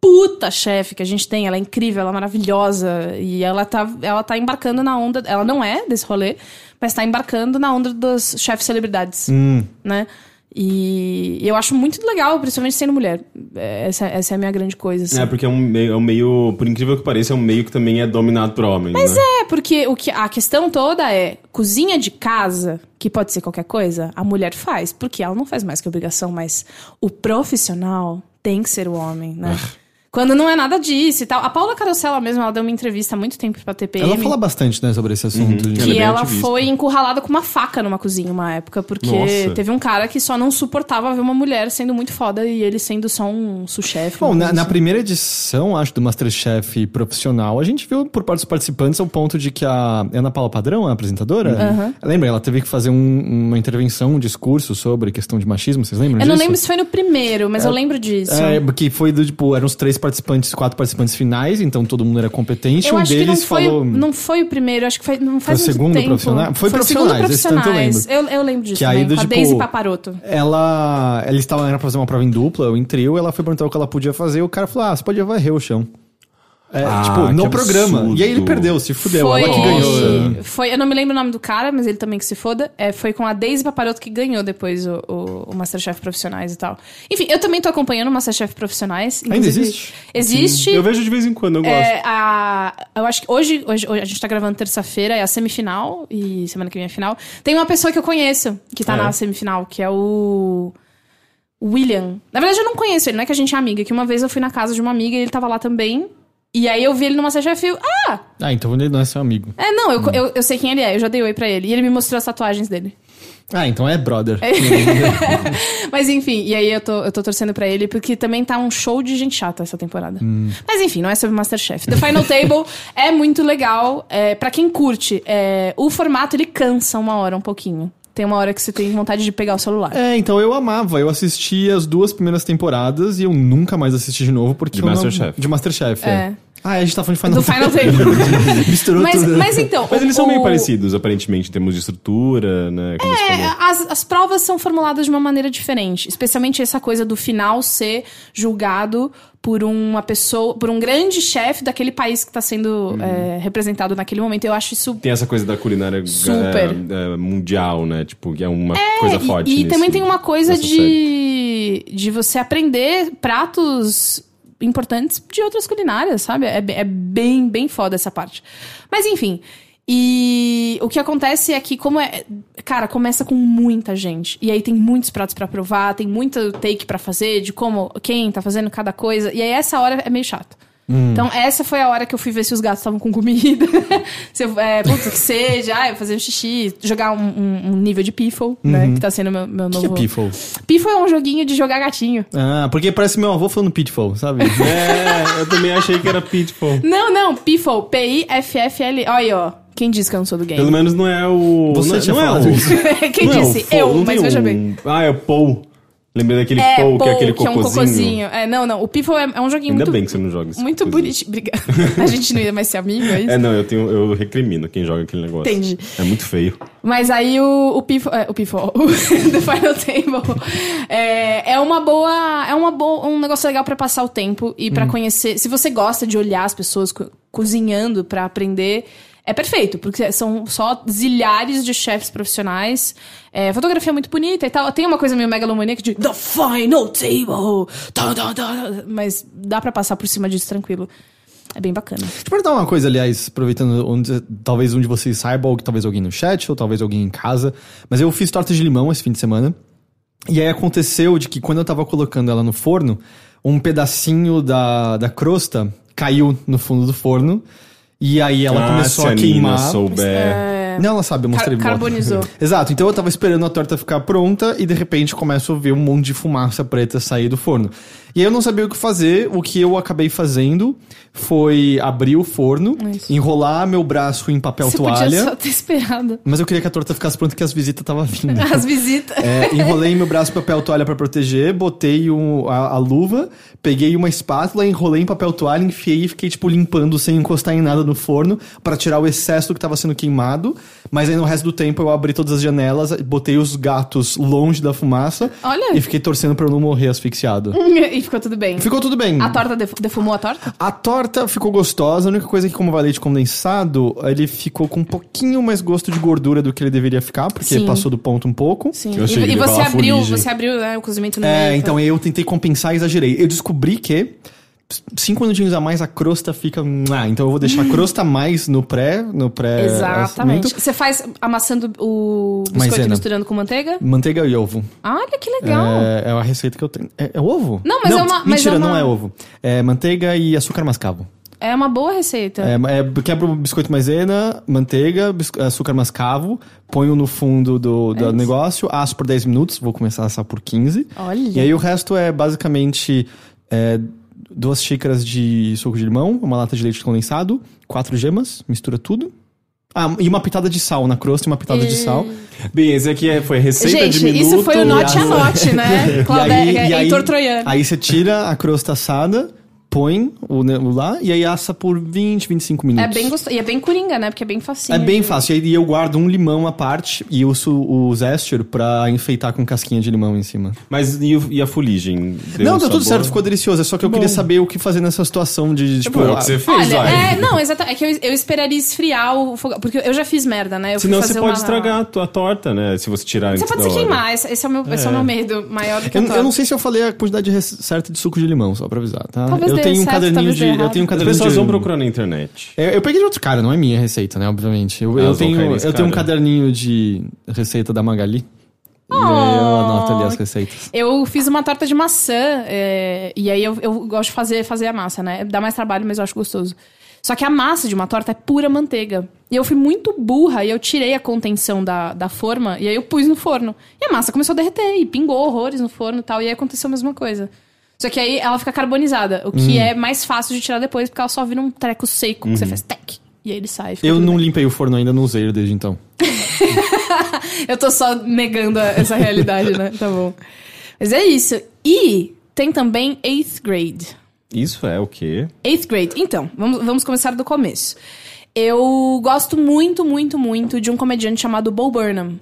puta chefe que a gente tem. Ela é incrível, ela é maravilhosa. E ela tá, ela tá embarcando na onda. Ela não é desse rolê, mas tá embarcando na onda dos chefes celebridades Hum. né? E eu acho muito legal, principalmente sendo mulher. É, Essa, essa é a minha grande coisa, assim. É, porque é um, meio, é um meio, por incrível que pareça, é um meio que também é dominado por homens, mas né? É, porque o que, a questão toda é cozinha de casa, que pode ser qualquer coisa, a mulher faz, porque ela não faz mais que obrigação, mas o profissional tem que ser o homem, né? Quando não é nada disso e tal. A Paula Carosella mesmo, ela deu uma entrevista há muito tempo pra TPM. Ela fala bastante, né, sobre esse assunto. Uhum. de- Ela é Que ela ativista. foi encurralada com uma faca numa cozinha uma época, porque Nossa. teve um cara que só não suportava ver uma mulher sendo muito foda e ele sendo só um sous-chefe. Bom, na, na assim. primeira edição, acho, do Masterchef profissional, a gente viu por parte dos participantes ao ponto de que a Ana Paula Padrão, a apresentadora, lembra? Ela teve que fazer um- uma intervenção, um discurso sobre questão de machismo, vocês lembram Eu não disso? lembro se foi no primeiro, mas eu lembro disso. É, porque foi do tipo, eram os três participantes, quatro participantes finais, então todo mundo era competente. Eu um que não deles foi, falou não foi o primeiro, acho que foi, não faz Foi o muito tempo. profissional? Foi o segundo profissionais, esse tanto eu profissionais. Eu, eu lembro disso Que aí do tipo- Daisy Paparoto. Ela, ela estava era pra fazer uma prova em dupla, ou em trio, ela foi perguntar o que ela podia fazer, o cara falou: Ah, você pode varrer o chão. É, Ah, tipo, no programa. absurdo. E aí ele perdeu, se fudeu. Foi, ela que ganhou. foi, eu não me lembro o nome do cara, mas ele também que se foda. É, foi com a Daisy Paparoto que ganhou depois o, o, o Masterchef Profissionais e tal. Enfim, eu também tô acompanhando o Masterchef Profissionais. Ainda existe? Existe. Eu vejo de vez em quando, eu gosto. É, a, eu acho que hoje, hoje, hoje a gente tá gravando terça-feira, é a semifinal, e semana que vem é a final. Tem uma pessoa que eu conheço que tá É. na semifinal, que é o. William. Na verdade, eu não conheço ele, não é que a gente é amiga, que uma vez eu fui na casa de uma amiga e ele tava lá também. E aí eu vi ele no Masterchef e ah! Ah, então ele não é seu amigo. É, não, eu, eu, eu sei quem ele é, eu já dei oi pra ele. E ele me mostrou as tatuagens dele. Ah, então é brother. Mas enfim, e aí eu tô, eu tô torcendo pra ele, porque também tá um show de gente chata essa temporada. Mas enfim, não é sobre Masterchef. The Final Table é muito legal. É, para quem curte, é, o formato ele cansa uma hora um pouquinho. Tem uma hora que você tem vontade de pegar o celular. É, então eu amava. Eu assisti as duas primeiras temporadas e eu nunca mais assisti de novo porque De eu não- Masterchef. De Masterchef, é. É. Ah, a gente tá falando de Final Do Final Table. Misturou mas, tudo. mas então. Mas o- eles são meio o- parecidos, aparentemente, em termos de estrutura, né? Como É, as, as provas são formuladas de uma maneira diferente. Especialmente essa coisa do final ser julgado por uma pessoa, por um grande chefe daquele país que tá sendo Uhum. é, representado naquele momento. Eu acho isso Tem essa coisa da culinária Super. é, é, mundial, né? Tipo, que é uma coisa e- forte. E, nesse- também tem uma coisa série. de, de você aprender pratos importantes de outras culinárias, sabe? É, é bem, bem foda essa parte. Mas enfim. E o que acontece é que, como é. Cara, começa com muita gente. E aí tem muitos pratos pra provar, tem muito take pra fazer de como, quem tá fazendo cada coisa. E aí essa hora é meio chato. Então, essa foi a hora que eu fui ver se os gatos estavam com comida. se eu, é, putz, que seja, ah, eu fazer um xixi, jogar um, um- um nível de Piffle, né? Que tá sendo meu, meu O que novo. é Piffle? Piffle é um joguinho de jogar gatinho. Ah, porque parece meu avô falando Pitfall, sabe? É, eu também achei que era Pitfall. Não, não, Piffle, P-I-F-F-L. Olha aí, ó. Quem disse que eu não sou do game? Pelo menos não é o. Você não, tinha não é o. Quem não é o disse? eu, mas veja um- bem. Ah, é o Paul. Lembrei daquele É, Paul, que é aquele que é um cocôzinho. cocôzinho. É, não, não. O Piffle é, é um joguinho Ainda muito, bem que você não joga isso. muito bonitinho. Obrigada. A gente não ia mais ser amigo, é isso? É, não, eu, tenho, eu recrimino quem joga aquele negócio. Entendi. É muito feio. Mas aí o, o Piffle, é, o Piffle, o The Final Table é, é uma boa, é uma boa, um negócio legal pra passar o tempo e pra conhecer. Se você gosta de olhar as pessoas co- cozinhando pra aprender, é perfeito, porque são só zilhares de chefes profissionais. É, fotografia é muito bonita e tal. Tem uma coisa meio megalomaníaca de The Final Table, tá, tá, tá, mas dá pra passar por cima disso tranquilo. É bem bacana. Deixa eu perguntar uma coisa, aliás, aproveitando, onde, talvez um de vocês saiba, ou talvez alguém no chat, ou talvez alguém em casa, mas eu fiz torta de limão esse fim de semana. E aí aconteceu de que quando eu tava colocando ela no forno, um pedacinho da, da crosta caiu no fundo do forno. E aí ela ah, começou se a Nina queimar. souber. Não, ela sabe, eu mostrei Car- carbonizou. Exato, então eu tava esperando a torta ficar pronta e de repente começo a ver um monte de fumaça preta sair do forno. E aí eu não sabia o que fazer, o que eu acabei fazendo foi abrir o forno, Isso. enrolar meu braço em papel Você toalha. podia só ter esperado. Mas eu queria que a torta ficasse pronta que as visitas estavam vindo. As visitas. É, enrolei meu braço em papel toalha pra proteger, botei um- a, a luva, peguei uma espátula, enrolei em papel toalha, enfiei e fiquei, tipo, limpando sem encostar em nada no forno pra tirar o excesso que tava sendo queimado. Mas aí no resto do tempo eu abri todas as janelas, botei os gatos longe da fumaça Olha. e fiquei torcendo pra eu não morrer asfixiado. E ficou tudo bem. Ficou tudo bem. A torta def- defumou a torta? A torta ficou gostosa, a única coisa é que, como vai leite condensado, ele ficou com um pouquinho mais gosto de gordura do que ele deveria ficar, porque Sim. passou do ponto um pouco. Sim. Eu achei E, que e você abriu, você abriu né, o cozimento no É, meio. então eu tentei compensar e exagerei. Eu descobri que cinco minutinhos a mais, a crosta fica. Ah, então eu vou deixar a crosta mais no pré, no pré. Exatamente. Você faz amassando o biscoito Maisena. misturando com manteiga? Manteiga e ovo. Olha que legal. É, é a receita que eu tenho. É, é ovo? Não, mas é uma- Mentira, é uma- não é ovo. É manteiga e açúcar mascavo. É uma boa receita. É, é, quebra o biscoito maisena, manteiga, bis- açúcar mascavo, ponho no fundo do, do isso. negócio, asso por 10 minutos, vou começar a assar por 15. Olha. E aí o resto é basicamente é, duas xícaras de suco de limão, uma lata de leite condensado, quatro gemas, mistura tudo. Ah, e uma pitada de sal na crosta e uma pitada de sal. Bem, esse aqui é, foi receita Gente, de minuto. isso foi o note a e note, né? Claudete, Heitor Troiano. aí você tira a crosta assada, põe o, o lá e aí assa por 20, 25 É minutos. bem gostoso. E é bem coringa, né? Porque é bem facinho. É bem de- fácil. E aí eu guardo um limão à parte e uso o zesture pra enfeitar com casquinha de limão em cima. Mas e, e a fuligem? Deu não, um deu tudo certo, ficou delicioso. É só que eu queria saber o que fazer nessa situação de, tipo... Tipo, é o que você fez, Olha, vai. é, não, exatamente. É que eu, eu esperaria esfriar o fogão. Porque eu já fiz merda, né? Eu fui Senão fazer você pode uma- estragar a tua torta, né? Se você tirar Você pode se queimar. Esse, esse é, o meu, esse é o meu medo maior do que Eu, a eu não sei se eu falei a quantidade certa de suco de limão, só pra avisar, tá? Talvez eu tenho um caderninho de. dê Eu errado. tenho um As caderninho pessoas de. vão procurar na internet. Eu, eu peguei de outro cara, não é minha receita, né? Obviamente. Eu, Ah, eu tenho, eu tenho um caderninho de receita da Magali. E aí eu anoto ali as receitas. Eu fiz uma torta de maçã, é, e aí eu, eu gosto de fazer, fazer a massa, né? Dá mais trabalho, mas eu acho gostoso. Só que a massa de uma torta é pura manteiga. E eu fui muito burra e eu tirei a contenção da, da forma e aí eu pus no forno. E a massa começou a derreter e pingou horrores no forno e tal. E aí aconteceu a mesma coisa. Só que aí ela fica carbonizada, o que é mais fácil de tirar depois, porque ela só vira um treco seco que você faz tec. E aí ele sai. Eu não bem. limpei o forno ainda, não usei ele desde então. Eu tô só negando essa realidade, né? Tá bom. Mas é isso. E tem também eighth grade. Isso é o quê? Eighth grade. Então, vamos, vamos começar do começo. Eu gosto muito, muito, muito de um comediante chamado Bo Burnham.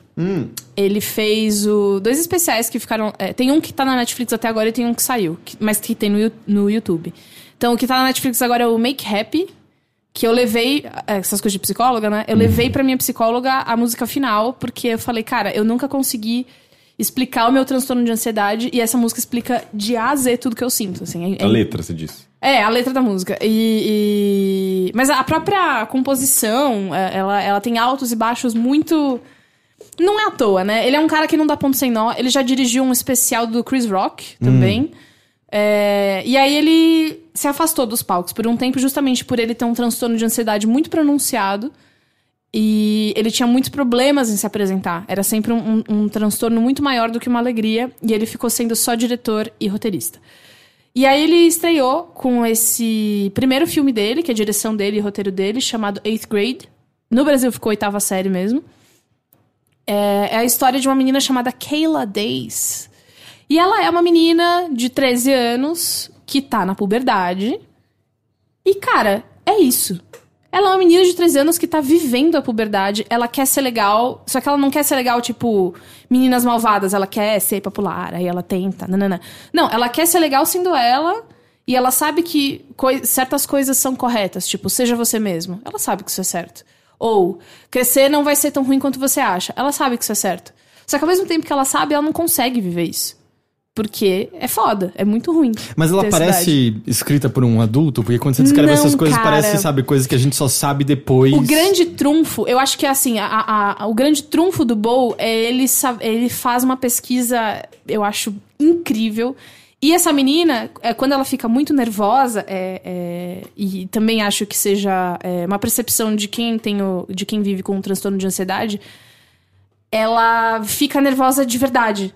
Ele fez o, dois especiais que ficaram. é, tem um que tá na Netflix até agora e tem um que saiu, que- mas que tem no, no YouTube. Então, o que tá na Netflix agora é o Make Happy, que eu levei. é, Essas coisas de psicóloga, né? Eu levei pra minha psicóloga a música final, porque eu falei, cara, eu nunca consegui explicar o meu transtorno de ansiedade e essa música explica de A a Z tudo que eu sinto. Assim, é- A é letra, você disse. É, a letra da música. E, e- Mas a própria composição, é, ela, ela tem altos e baixos muito. Não é à toa, né? Ele é um cara que não dá ponto sem nó. Ele já dirigiu um especial do Chris Rock também. É, E aí ele se afastou dos palcos por um tempo, justamente por ele ter um transtorno de ansiedade muito pronunciado. E ele tinha muitos problemas em se apresentar. Era sempre um, um- um transtorno muito maior do que uma alegria. E ele ficou sendo só diretor e roteirista. E aí ele estreou com esse primeiro filme dele, que é a direção dele e roteiro dele, chamado Eighth Grade. No Brasil ficou oitava série mesmo. É, é a história de uma menina chamada Kayla Days. E ela é uma menina de 13 anos que tá na puberdade. E, cara, é isso. Ela é uma menina de 13 anos que tá vivendo a puberdade. Ela quer ser legal, só que ela não quer ser legal, tipo, meninas malvadas. Ela quer ser popular, aí ela tenta. Nanana. Não, ela quer ser legal sendo ela. E ela sabe que coi- certas coisas são corretas. Tipo, seja você mesmo. Ela sabe que isso é certo. Ou, crescer não vai ser tão ruim quanto você acha. Ela sabe que isso é certo. Só que ao mesmo tempo que ela sabe, ela não consegue viver isso. Porque é foda, é muito ruim. Mas ela idade. parece escrita por um adulto, porque quando você descreve Não, essas coisas, cara. parece, sabe, coisas que a gente só sabe depois. O grande trunfo, eu acho que é assim, a- a- a- o grande trunfo do Bow é ele, ele faz uma pesquisa, eu acho incrível. E essa menina, é, quando ela fica muito nervosa, é, é, e também acho que seja é, uma percepção de quem tem o, de quem vive com um transtorno de ansiedade, ela fica nervosa de verdade.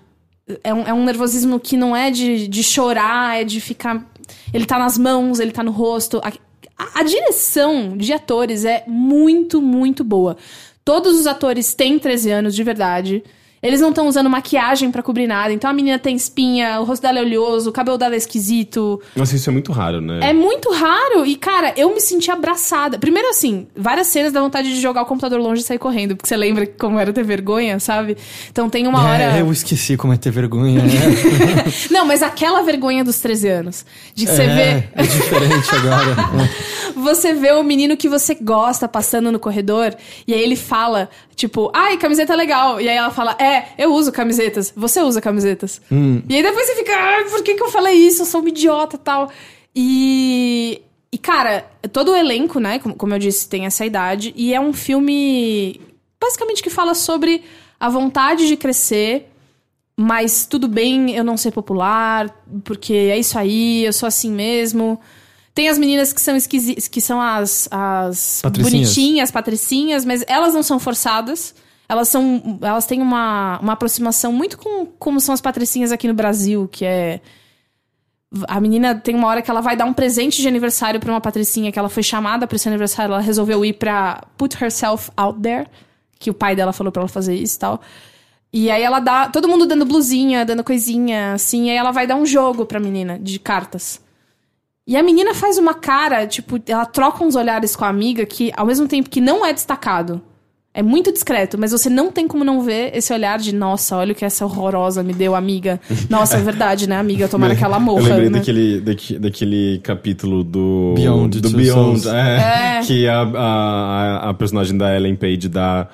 É um, é um nervosismo que não é de, de chorar, é de ficar. Ele tá nas mãos, ele tá no rosto. A, a- a direção de atores é muito, muito boa. Todos os atores têm 13 anos de verdade. Eles não estão usando maquiagem pra cobrir nada. Então a menina tem espinha, o rosto dela é oleoso, o cabelo dela é esquisito. Nossa, isso é muito raro, né? É muito raro. E, cara, eu me senti abraçada. Primeiro, assim, várias cenas dá vontade de jogar o computador longe e sair correndo. Porque você lembra como era ter vergonha, sabe? Então tem uma hora. É, eu esqueci como é ter vergonha, né? Não, mas aquela vergonha dos 13 anos. De que você é, vê. é diferente agora. Você vê o menino que você gosta passando no corredor. E aí ele fala, tipo, ai, camiseta legal. E aí ela fala, é, eu uso camisetas. Você usa camisetas. E aí depois você fica, ai, por que, que eu falei isso? Eu sou uma idiota tal. E, e, cara, todo o elenco, né, como, como eu disse, tem essa idade. E é um filme, basicamente, que fala sobre a vontade de crescer, mas tudo bem eu não ser popular, porque é isso aí, eu sou assim mesmo. Tem as meninas que são esquisitas, que são as, as Patricinhas. bonitinhas, patricinhas, mas elas não são forçadas. Elas são. Elas têm uma, uma aproximação muito com como são as patricinhas aqui no Brasil, que é. A menina tem uma hora que ela vai dar um presente de aniversário pra uma patricinha que ela foi chamada pra esse aniversário, ela resolveu ir pra put herself out there, que o pai dela falou pra ela fazer isso e tal. E aí ela dá, todo mundo dando blusinha, dando coisinha, assim, e aí ela vai dar um jogo pra menina de cartas. E a menina faz uma cara, tipo, ela troca uns olhares com a amiga que, ao mesmo tempo que não é destacado, é muito discreto, mas você não tem como não ver esse olhar de, nossa, olha o que essa horrorosa me deu, amiga. Nossa, é verdade, né, amiga? Tomara que ela morra. Eu lembrei né? daquele, daque- daquele capítulo do. Beyond do Beyond, é, É. Que a, a, a personagem da Ellen Page dá.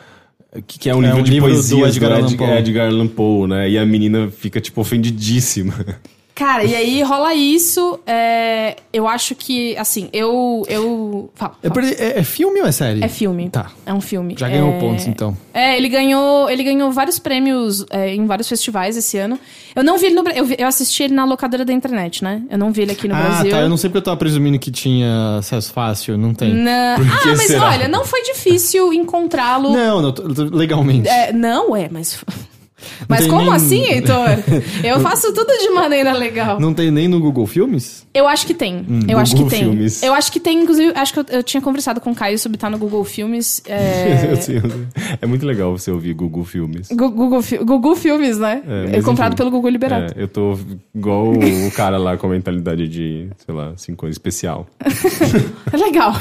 Que, que é um É livro um de livro do poesia Edgar do Allan Ed- Poe. Edgar Allan Poe, né? E a menina fica, tipo, ofendidíssima. Cara, e aí rola isso. é, eu acho que, assim, eu. eu fala, Eu fala. perdi- é, é filme ou é série? É filme. Tá. É um filme. Já ganhou é... pontos, então. É, ele ganhou, ele ganhou vários prêmios é, em vários festivais esse ano. Eu não vi ele no eu, vi- eu assisti ele na locadora da internet, né? Eu não vi ele aqui no ah, Brasil. tá. Eu não sei porque eu tava presumindo que tinha acesso fácil. Não tem. Na- Ah, mas será? olha, não foi difícil encontrá-lo. Não, não, legalmente. É, não, é, mas. Mas como nem- assim, Heitor? Eu faço tudo de maneira legal. Não tem nem no Google Filmes? Eu acho que tem. eu acho que Google tem. Filmes. Eu acho que tem, inclusive, acho que eu, eu tinha conversado com o Caio sobre estar no Google Filmes. É, é muito legal você ouvir Google Filmes. Google, Google Filmes, né? É, comprado enfim. pelo Google Liberado. É, eu tô igual o cara lá com a mentalidade de, sei lá, cinco anos especial. É legal.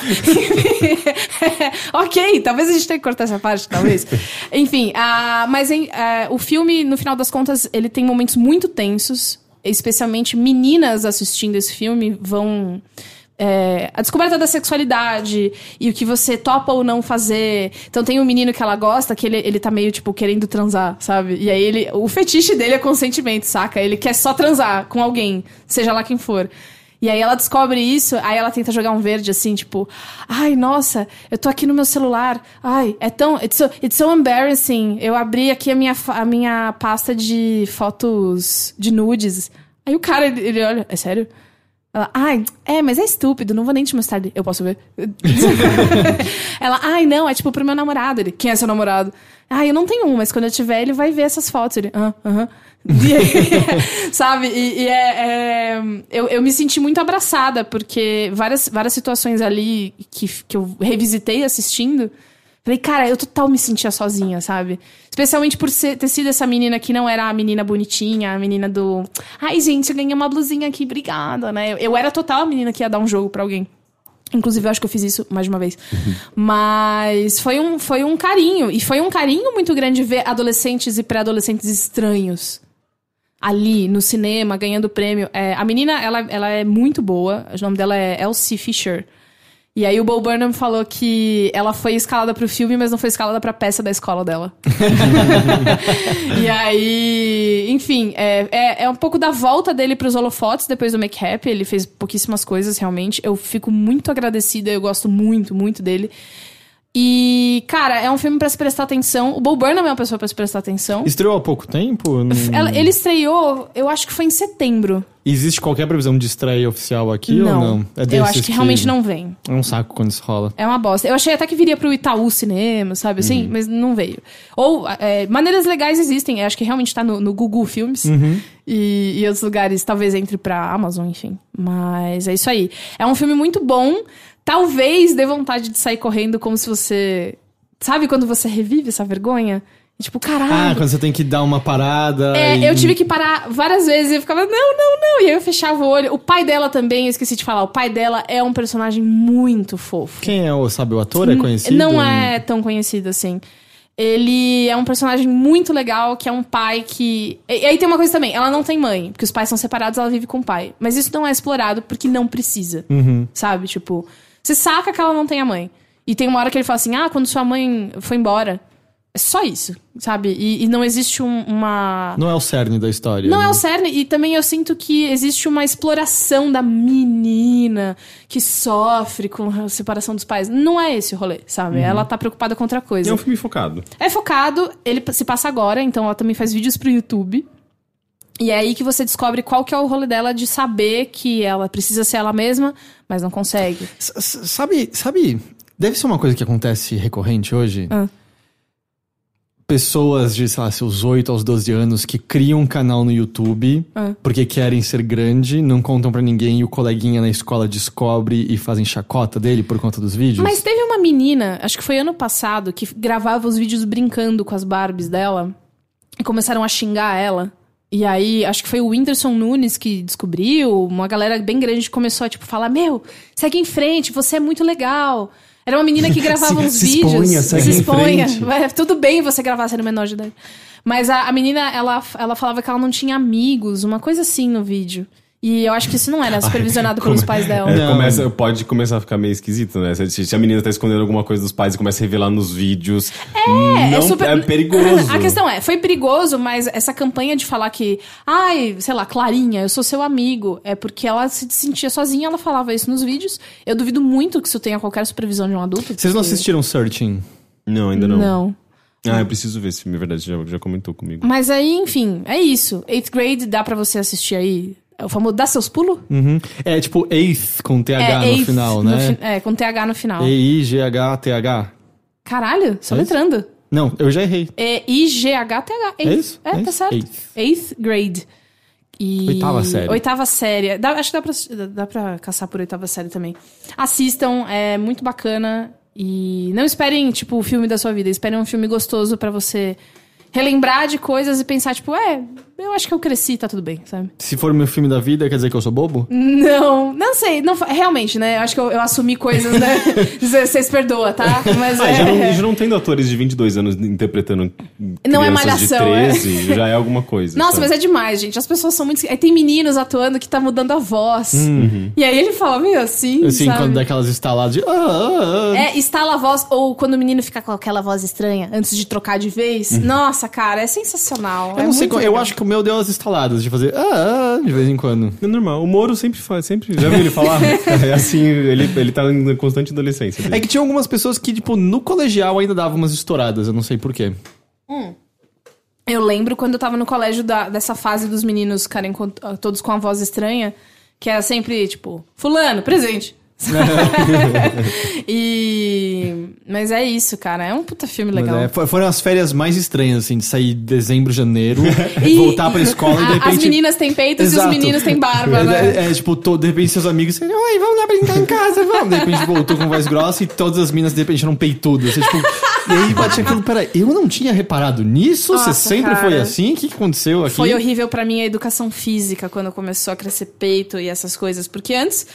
ok, talvez a gente tenha que cortar essa parte, talvez. Enfim, ah, mas em- ah, o filme, no final das contas, ele tem momentos muito tensos. Especialmente meninas assistindo esse filme vão. é, a descoberta da sexualidade e o que você topa ou não fazer. Então tem um menino que ela gosta que ele, ele tá meio, tipo, querendo transar, sabe? E aí ele. O fetiche dele é consentimento, saca? Ele quer só transar com alguém, seja lá quem for. E aí ela descobre isso, aí ela tenta jogar um verde assim, tipo, ai, nossa, eu tô aqui no meu celular. Ai, é tão. It's so, it's so embarrassing. Eu abri aqui a minha, a minha pasta de fotos de nudes. Aí o cara, ele, ele olha, é sério? Ela, ai, é, mas é estúpido, não vou nem te mostrar. Eu posso ver? Ela, ai, não, é tipo pro meu namorado. Ele, quem é seu namorado? Ai, eu não tenho um, mas quando eu tiver, ele vai ver essas fotos. Ele, ah, aham. Sabe? E, e é, é- eu, eu me senti muito abraçada, porque várias, várias situações ali que, que eu revisitei assistindo. Falei, cara, eu total me sentia sozinha, sabe? Especialmente por ser- ter sido essa menina que não era a menina bonitinha, a menina do. Ai, gente, eu ganhei uma blusinha aqui, obrigada, né? Eu, eu era total a menina que ia dar um jogo pra alguém. Inclusive, eu acho que eu fiz isso mais de uma vez. Mas foi um, foi um carinho. E foi um carinho muito grande ver adolescentes e pré-adolescentes estranhos ali no cinema, ganhando prêmio. É, a menina, ela, ela é muito boa. O nome dela é Elsie Fisher. E aí o Bo Burnham falou que ela foi escalada pro filme, mas não foi escalada pra peça da escola dela. e aí, enfim, é, é, é um pouco da volta dele pros holofotes depois do Make Happy. Ele fez pouquíssimas coisas, realmente. Eu fico muito agradecida, eu gosto muito, muito dele. E, cara, é um filme pra se prestar atenção. O Bo Burnham é uma pessoa pra se prestar atenção. Estreou há pouco tempo? Não- Ela- ele estreou, eu acho que foi em setembro. Existe qualquer previsão de estreia oficial aqui ou não? É eu acho que realmente não vem. É um saco quando isso rola. É uma bosta. Eu achei até que viria pro Itaú Cinema, sabe assim? Uhum. Mas não veio. Ou, é, maneiras legais existem. Eu acho que realmente tá no, no Google Filmes. Uhum. E, e outros lugares, talvez entre pra Amazon, enfim. Mas é isso aí. É um filme muito bom. Talvez dê vontade de sair correndo como se você... Sabe quando você revive essa vergonha? E, tipo, caralho... Ah, quando você tem que dar uma parada. É, e- eu tive que parar várias vezes e eu ficava, não, não, não. E aí eu fechava o olho. O pai dela também, eu esqueci de falar, o pai dela é um personagem muito fofo. Quem é o, sabe, o ator? É conhecido? Não é tão conhecido assim. Ele é um personagem muito legal, que é um pai que. E, e aí tem uma coisa também, ela não tem mãe, porque os pais são separados, ela vive com o pai. Mas isso não é explorado porque não precisa. Sabe? Tipo, você saca que ela não tem a mãe. E tem uma hora que ele fala assim: ah, quando sua mãe foi embora. É só isso, sabe? E, e não existe um- uma. Não é o cerne da história. Não né? é o cerne, e também eu sinto que existe uma exploração da menina que sofre com a separação dos pais. Não é esse o rolê, sabe? Ela tá preocupada com outra E coisa. é um filme focado. É focado, ele se passa agora, então ela também faz vídeos pro YouTube. E é aí que você descobre qual que é o rolê dela de saber que ela precisa ser ela mesma, mas não consegue. S- Sabe, sabe, deve ser uma coisa que acontece recorrente hoje. Ah. Pessoas de, sei lá, seus 8 aos 12 anos que criam um canal no YouTube Ah. porque querem ser grande, não contam pra ninguém e o coleguinha na escola descobre e fazem chacota dele por conta dos vídeos. Mas teve uma menina, acho que foi ano passado, que gravava os vídeos brincando com as Barbies dela e começaram a xingar ela. E aí, acho que foi o Whindersson Nunes que descobriu, uma galera bem grande começou a, tipo, falar, meu, segue em frente, você é muito legal. Era uma menina que gravava Se- uns se vídeos. exponha, segue se em exponha. frente. Vai, tudo bem você gravar sendo menor de idade. Mas a, a menina, ela, ela falava que ela não tinha amigos, uma coisa assim no vídeo. E eu acho que isso não era supervisionado pelos pais dela. É, Não. começa, pode começar a ficar meio esquisito, né? Se, se a menina tá escondendo alguma coisa dos pais e começa a revelar nos vídeos. É, é super- é perigoso. A questão é, foi perigoso, mas essa campanha de falar que, ai, sei lá, Clarinha, eu sou seu amigo, é porque ela se sentia sozinha, ela falava isso nos vídeos. Eu duvido muito que isso tenha qualquer supervisão de um adulto. Vocês não porque- assistiram Searching? Não, ainda não. Não. Ah, eu preciso ver esse filme, é verdade, já, já comentou comigo. Mas aí, enfim, é isso. Eighth grade dá pra você assistir aí. É o famoso Dá seus pulos? Uhum. É tipo Eighth com TH no eighth final, no né? fi- é, com TH no final. E-I-G-H-T-H. Caralho, É soletrando. Não, eu já errei. É I-G-H-T-H. É isso? É, É tá isso? certo. Eighth. Eighth grade. E... Oitava série. Oitava série. Dá- acho que dá pra, dá pra caçar por oitava série também. Assistam, é muito bacana. E não esperem, tipo, o filme da sua vida. Esperem um filme gostoso pra você relembrar de coisas e pensar, tipo, é, eu acho que eu cresci, tá tudo bem, sabe? Se for o meu filme da vida, quer dizer que eu sou bobo? Não, não sei. Não, realmente, né? Eu acho que eu, eu assumi coisas, né? Vocês perdoam, tá? Mas Ah, é... já, não, já não tendo atores de 22 anos interpretando Não é crianças de malhação, é. 13, já é alguma coisa. Nossa, sabe? mas é demais, gente. As pessoas são muito. Aí tem meninos atuando que tá mudando a voz. E aí ele fala meio assim. Assim, sabe? quando dá aquelas estaladas de. Ah, ah, ah. É, instala a voz, ou quando o menino fica com aquela voz estranha antes de trocar de vez. Nossa, cara, é sensacional. Eu é não sei, eu acho que o meu deu as estaladas de fazer ah, ah, de vez em quando. É normal. O Moro sempre faz, sempre. Já viu ele falar? é assim, ele, ele tá em constante adolescência. dele. É que tinha algumas pessoas que, tipo, no colegial ainda davam umas estouradas, eu não sei porquê. Eu lembro quando eu tava no colégio da- dessa fase dos meninos ficarem todos com a voz estranha, que era sempre, tipo, fulano, presente. e. Mas é isso, cara. É um puta filme legal. é, for- foram as férias mais estranhas, assim, de sair em dezembro, janeiro, E- voltar pra escola e de repente. As meninas têm peitos e Exato. os meninos têm barba, né? É, é, tipo, de repente seus amigos, oi, vamos lá brincar em casa, vamos. De repente voltou com voz grossa e todas as minas de repente eram peitudas. Você, tipo, e aí bate aquilo, peraí, eu não tinha reparado nisso? Nossa, Você sempre cara. foi assim? O que aconteceu aqui? Foi horrível pra mim a educação física quando começou a crescer peito e essas coisas, porque antes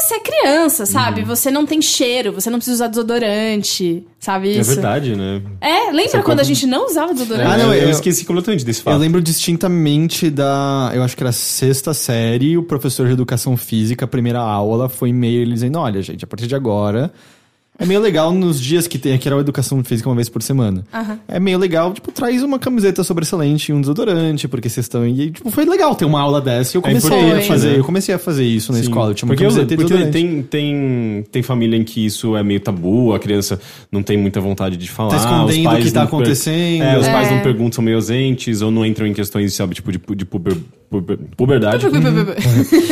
você é criança, sabe? Uhum. Você não tem cheiro, você não precisa usar desodorante, sabe É isso? verdade, né? É, lembra quando a gente não usava desodorante? Ah, não, eu, eu- esqueci completamente desse fato. Eu lembro distintamente da. Eu acho que era a sexta série, o professor de educação física, a primeira aula, foi meio ele dizendo: olha, gente, a partir de agora. É meio legal nos dias que tem aqui era a educação física uma vez por semana. Aham. É meio legal, tipo, traz uma camiseta sobressalente e um desodorante, porque vocês estão. E, tipo, foi legal ter uma aula dessa. E eu comecei a importante, fazer. né? Eu comecei a fazer isso na Sim. escola. Eu tinha uma porque eu- camiseta e porque tem, tem, tem família em que isso é meio tabu, a criança não tem muita vontade de falar. Tá escondendo os o pais que tá não per- acontecendo. É, os pais É. não perguntam, são meio ausentes, ou não entram em questões, sabe, tipo, de, de puber- puberdade.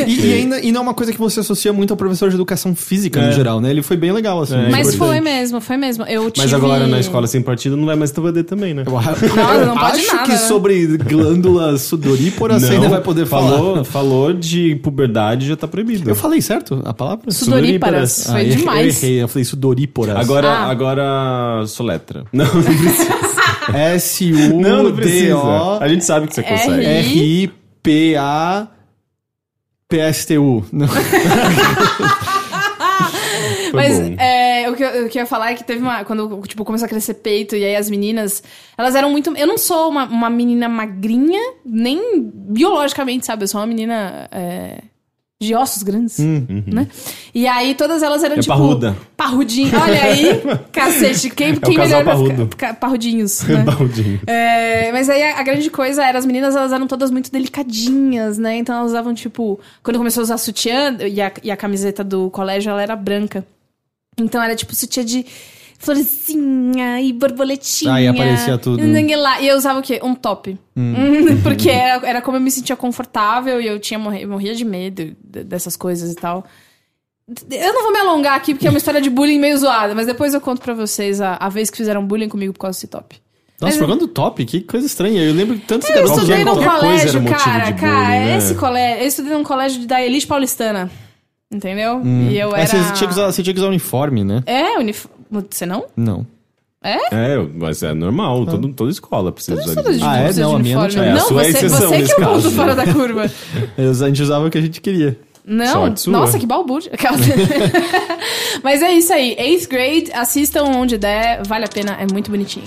E, e ainda e não é uma coisa que você associa muito ao professor de educação física no É. geral, né? Ele foi bem legal, assim. É, Mas importante. foi mesmo, foi mesmo. Eu tive... Mas agora na escola sem partido não vai mais TVD também, né? Eu, Não, não pode acho nada, que né? sobre glândulas sudoríporas você ainda vai poder falou, falar. Falou de puberdade já tá proibido. Eu falei certo a palavra? Sudoríparas. Foi Ah, eu- demais. Eu errei, eu falei sudoríporas. Agora, Ah. agora soletra. Não, não precisa. S-U-D-O... não, não precisa. A gente sabe que você consegue. É. R-I-P-A... P-S-T-U. Não. Foi Mas é, o, que eu, o que eu ia falar é que teve uma. Quando tipo, começou a crescer peito, e aí as meninas. Elas eram muito. Eu não sou uma, uma menina magrinha, nem biologicamente, sabe? Eu sou uma menina. é, de ossos grandes, né? E aí todas elas eram Hum, É tipo... parruda. Parrudinho. Olha aí, cacete, quem, quem É casal melhor parrudo. ficar? Ca- Parrudinhos, né? Baldinho. É, mas aí a, a grande coisa era, as meninas elas eram todas muito delicadinhas, né? Então elas usavam, tipo, quando começou a usar sutiã e a, e a camiseta do colégio, ela era branca. Então era tipo sutiã de florzinha e borboletinha. Aí aparecia tudo. E eu usava o quê? Um top. Porque era, era como eu me sentia confortável e eu tinha morri, morria de medo de- dessas coisas e tal. Eu não vou me alongar aqui porque é uma história de bullying meio zoada, mas depois eu conto pra vocês a, a vez que fizeram bullying comigo por causa desse top. Nossa, Mas- jogando top, que coisa estranha. Eu lembro de tantos Eu garotos estudei jogando num colégio, cara, de cara, bullying, né? esse colégio, eu estudei num colégio da elite paulistana, entendeu? E eu era... você, tinha que usar, você tinha que usar uniforme, né? É, uniforme, você não? Não. É, mas é normal, todo, toda escola precisa Todas usar Ah, é? Não, a minha não tinha. É, a Não, sua é você, exceção você que nesse é o caso. fora da curva. A gente usava o que a gente queria. Não, Sorte sua. nossa, que balbúrdia. Aquela- Mas é isso aí, 8th grade, assistam onde der, vale a pena, é muito bonitinho.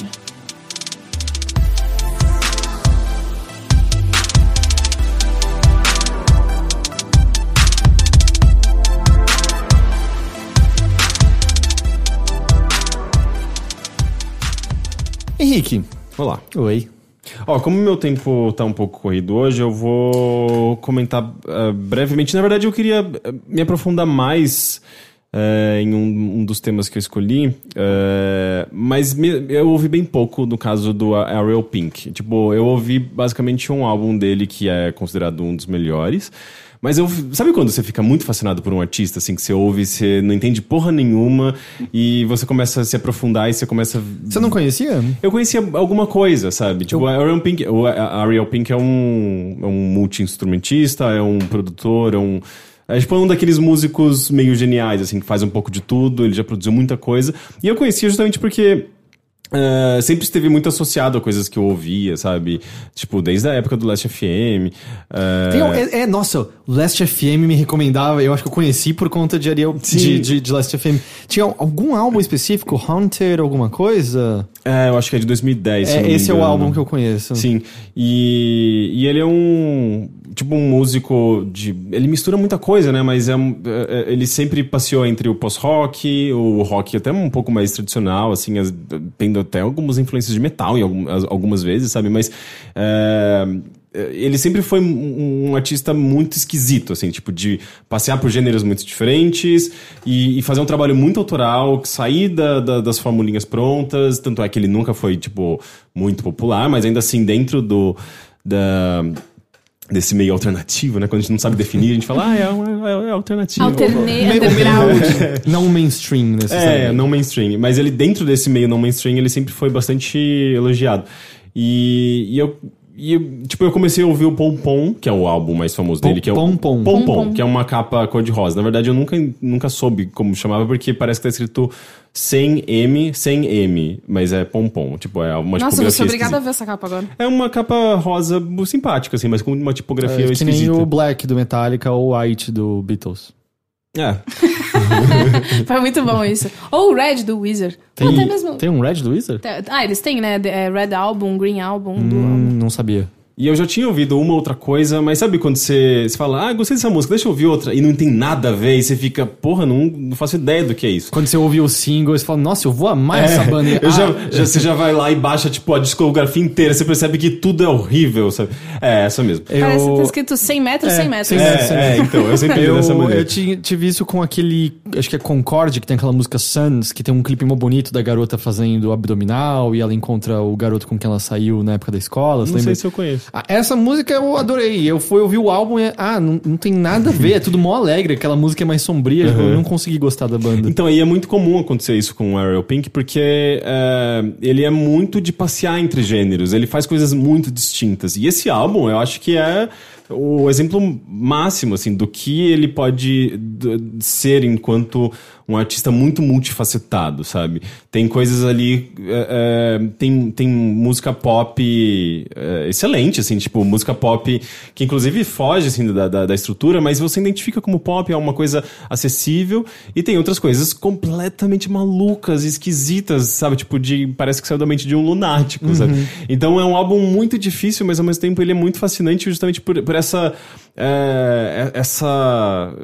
Henrique. Olá. Oi. Ó, como meu tempo tá um pouco corrido hoje, eu vou comentar eh, brevemente. Na verdade, eu queria eh, me aprofundar mais eh, em um, um dos temas que eu escolhi, eh, mas me- eu ouvi bem pouco no caso do Ariel Pink. Tipo, eu ouvi basicamente um álbum dele que é considerado um dos melhores. Mas eu. Sabe quando você fica muito fascinado por um artista, assim, que você ouve, você não entende porra nenhuma, e você começa a se aprofundar e você começa. Você não conhecia? Eu conhecia alguma coisa, sabe? Tipo, o Ariel Pink, o Ariel Pink é um, é um multi-instrumentista, é um produtor, é um. É tipo um daqueles músicos meio geniais, assim, que faz um pouco de tudo, ele já produziu muita coisa. E eu conhecia justamente porque. Eh, sempre esteve muito associado a coisas que eu ouvia, sabe? Tipo, desde a época do Last FM. Tem um- é, é, nossa, Last FM me recomendava, eu acho que eu conheci por conta de Ariel de, de, de Last FM. Tinha algum álbum específico, Haunted, alguma coisa? é, eu acho que é de 2010. se eu É, esse é o álbum que eu conheço. Sim. E, e ele é um. Tipo, um músico de. Ele mistura muita coisa, né? Mas é, é- é- ele sempre passeou entre o pós-rock, o rock até um pouco mais tradicional, assim, as- tendo até algumas influências de metal em algumas, algumas vezes, sabe? Mas. é, ele sempre foi um, um artista muito esquisito, assim, tipo, de passear por gêneros muito diferentes e, e fazer um trabalho muito autoral, sair da- da- das formulinhas prontas. Tanto é que ele nunca foi, tipo, muito popular, mas ainda assim, dentro do. Da, desse meio alternativo, né? Quando a gente não sabe definir, a gente fala, ah, é, um- é, é alternativo. Não mainstream, É, não mainstream. Mas ele, dentro desse meio não mainstream, ele sempre foi bastante elogiado. E, e eu. E, eu, tipo, eu comecei a ouvir o Pom Pom, que é o álbum mais famoso dele, que é o Pom Pom. Pom que é uma capa cor-de-rosa. Na verdade, eu nunca, nunca soube como chamava, porque parece que tá escrito sem M, sem M, mas é Pom Pom. Tipo, é uma Nossa, eu tipografia sou obrigada a ver essa capa agora. É uma capa rosa simpática, assim, mas com uma tipografia É, que nem esquisita. o Black do Metallica ou o White do Beatles. É. Foi muito bom isso. Ou o Red do Wizard. Tem, Ou até mesmo... tem um Red do Wizard? Ah, eles têm, né? É, Red Album, Green Album. do Hum, não sabia. E eu já tinha ouvido uma outra coisa, mas sabe quando você, você fala, ah, gostei dessa música, deixa eu ouvir outra, e não tem nada a ver, e você fica, porra, não, não faço ideia do que é isso. Quando você ouve o single, você fala, nossa, eu vou amar essa banda. É, Eu Ah, já, já- você já vai lá e baixa, tipo, a discografia inteira, você percebe que tudo é horrível, sabe? É, essa mesmo. Parece que eu- tá escrito 100 metros, É, 100 metros. 100 É, metros. é, então, eu sempre vi dessa Eu, maneira. eu ti- tive isso com aquele. Acho que é Concorde, que tem aquela música Suns, que tem um clipe mó bonito da garota fazendo abdominal e ela encontra o garoto com quem ela saiu na época da escola. Não lembra? sei se eu conheço. Ah, Essa música eu adorei. Eu fui ouvir o álbum e. Ah, não, não tem nada a ver, é tudo mó alegre. Aquela música é mais sombria, tipo, eu não consegui gostar da banda. Então, aí é muito comum acontecer isso com o Ariel Pink, porque é, ele é muito de passear entre gêneros, ele faz coisas muito distintas. E esse álbum, eu acho que é o exemplo máximo, assim, do que ele pode ser enquanto um artista muito multifacetado, sabe? Tem coisas ali, é, é, tem, tem música pop é, excelente, assim, tipo, música pop que inclusive foge, assim, da, da, da estrutura, mas você identifica como pop, é uma coisa acessível, e tem outras coisas completamente malucas, esquisitas, sabe? Tipo, de, parece que saiu da mente de um lunático, sabe? Então é um álbum muito difícil, mas ao mesmo tempo ele é muito fascinante justamente por, por essa. é, essa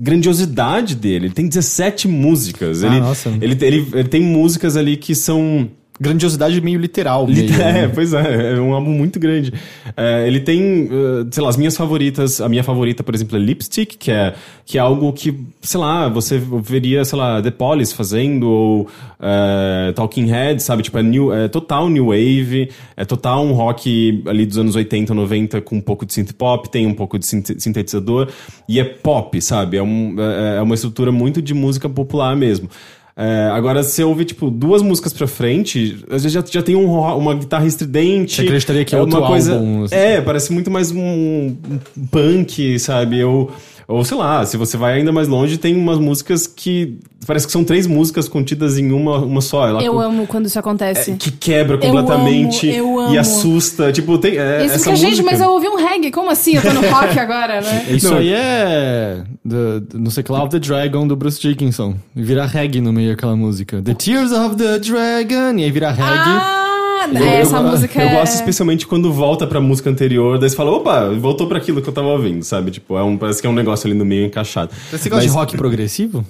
grandiosidade dele. Ele tem 17 músicas. Ah, ele, nossa. Ele, ele, ele tem músicas ali que são. Grandiosidade meio literal. Lit- meio, É, né? pois é, é um álbum muito grande. É, ele tem, uh, sei lá, as minhas favoritas. A minha favorita, por exemplo, é Lipstick, que é, que é algo que, sei lá, você veria, sei lá, The Police fazendo, ou é, Talking Heads, sabe? Tipo, é, new, é total new wave, é total um rock ali dos anos 80, 90, com um pouco de synth pop, tem um pouco de sinte- sintetizador, e é pop, sabe? É, um, é, é uma estrutura muito de música popular mesmo. É, agora, você ouve, tipo, duas músicas pra frente, às vezes já, já tem um uma guitarra estridente. Você acreditaria que é outro uma coisa. álbum, assim. É, parece muito mais um, um punk, sabe? Ou, ou sei lá, se você vai ainda mais longe, tem umas músicas que. Parece que são três músicas contidas em uma, uma só. Ela Eu co- amo quando isso acontece. é, que quebra Eu completamente amo, eu e amo. assusta. Tipo, tem. É, Isso essa que, gente, música- mas eu ouvi um reggae. Como assim? Eu tô no rock agora, né? Isso Não. aí é. Do, do- não sei que lá, of the Dragon do Bruce Dickinson. E vira reggae no meio daquela música. The Tears of the Dragon. E aí vira reggae. Ah, Eu- essa eu, música Eu é... gosto especialmente quando volta pra música anterior, daí você fala, opa, voltou pra aquilo que eu tava ouvindo, sabe? Tipo, é um, parece que é um negócio ali no meio encaixado. Você gosta de Mas- rock progressivo?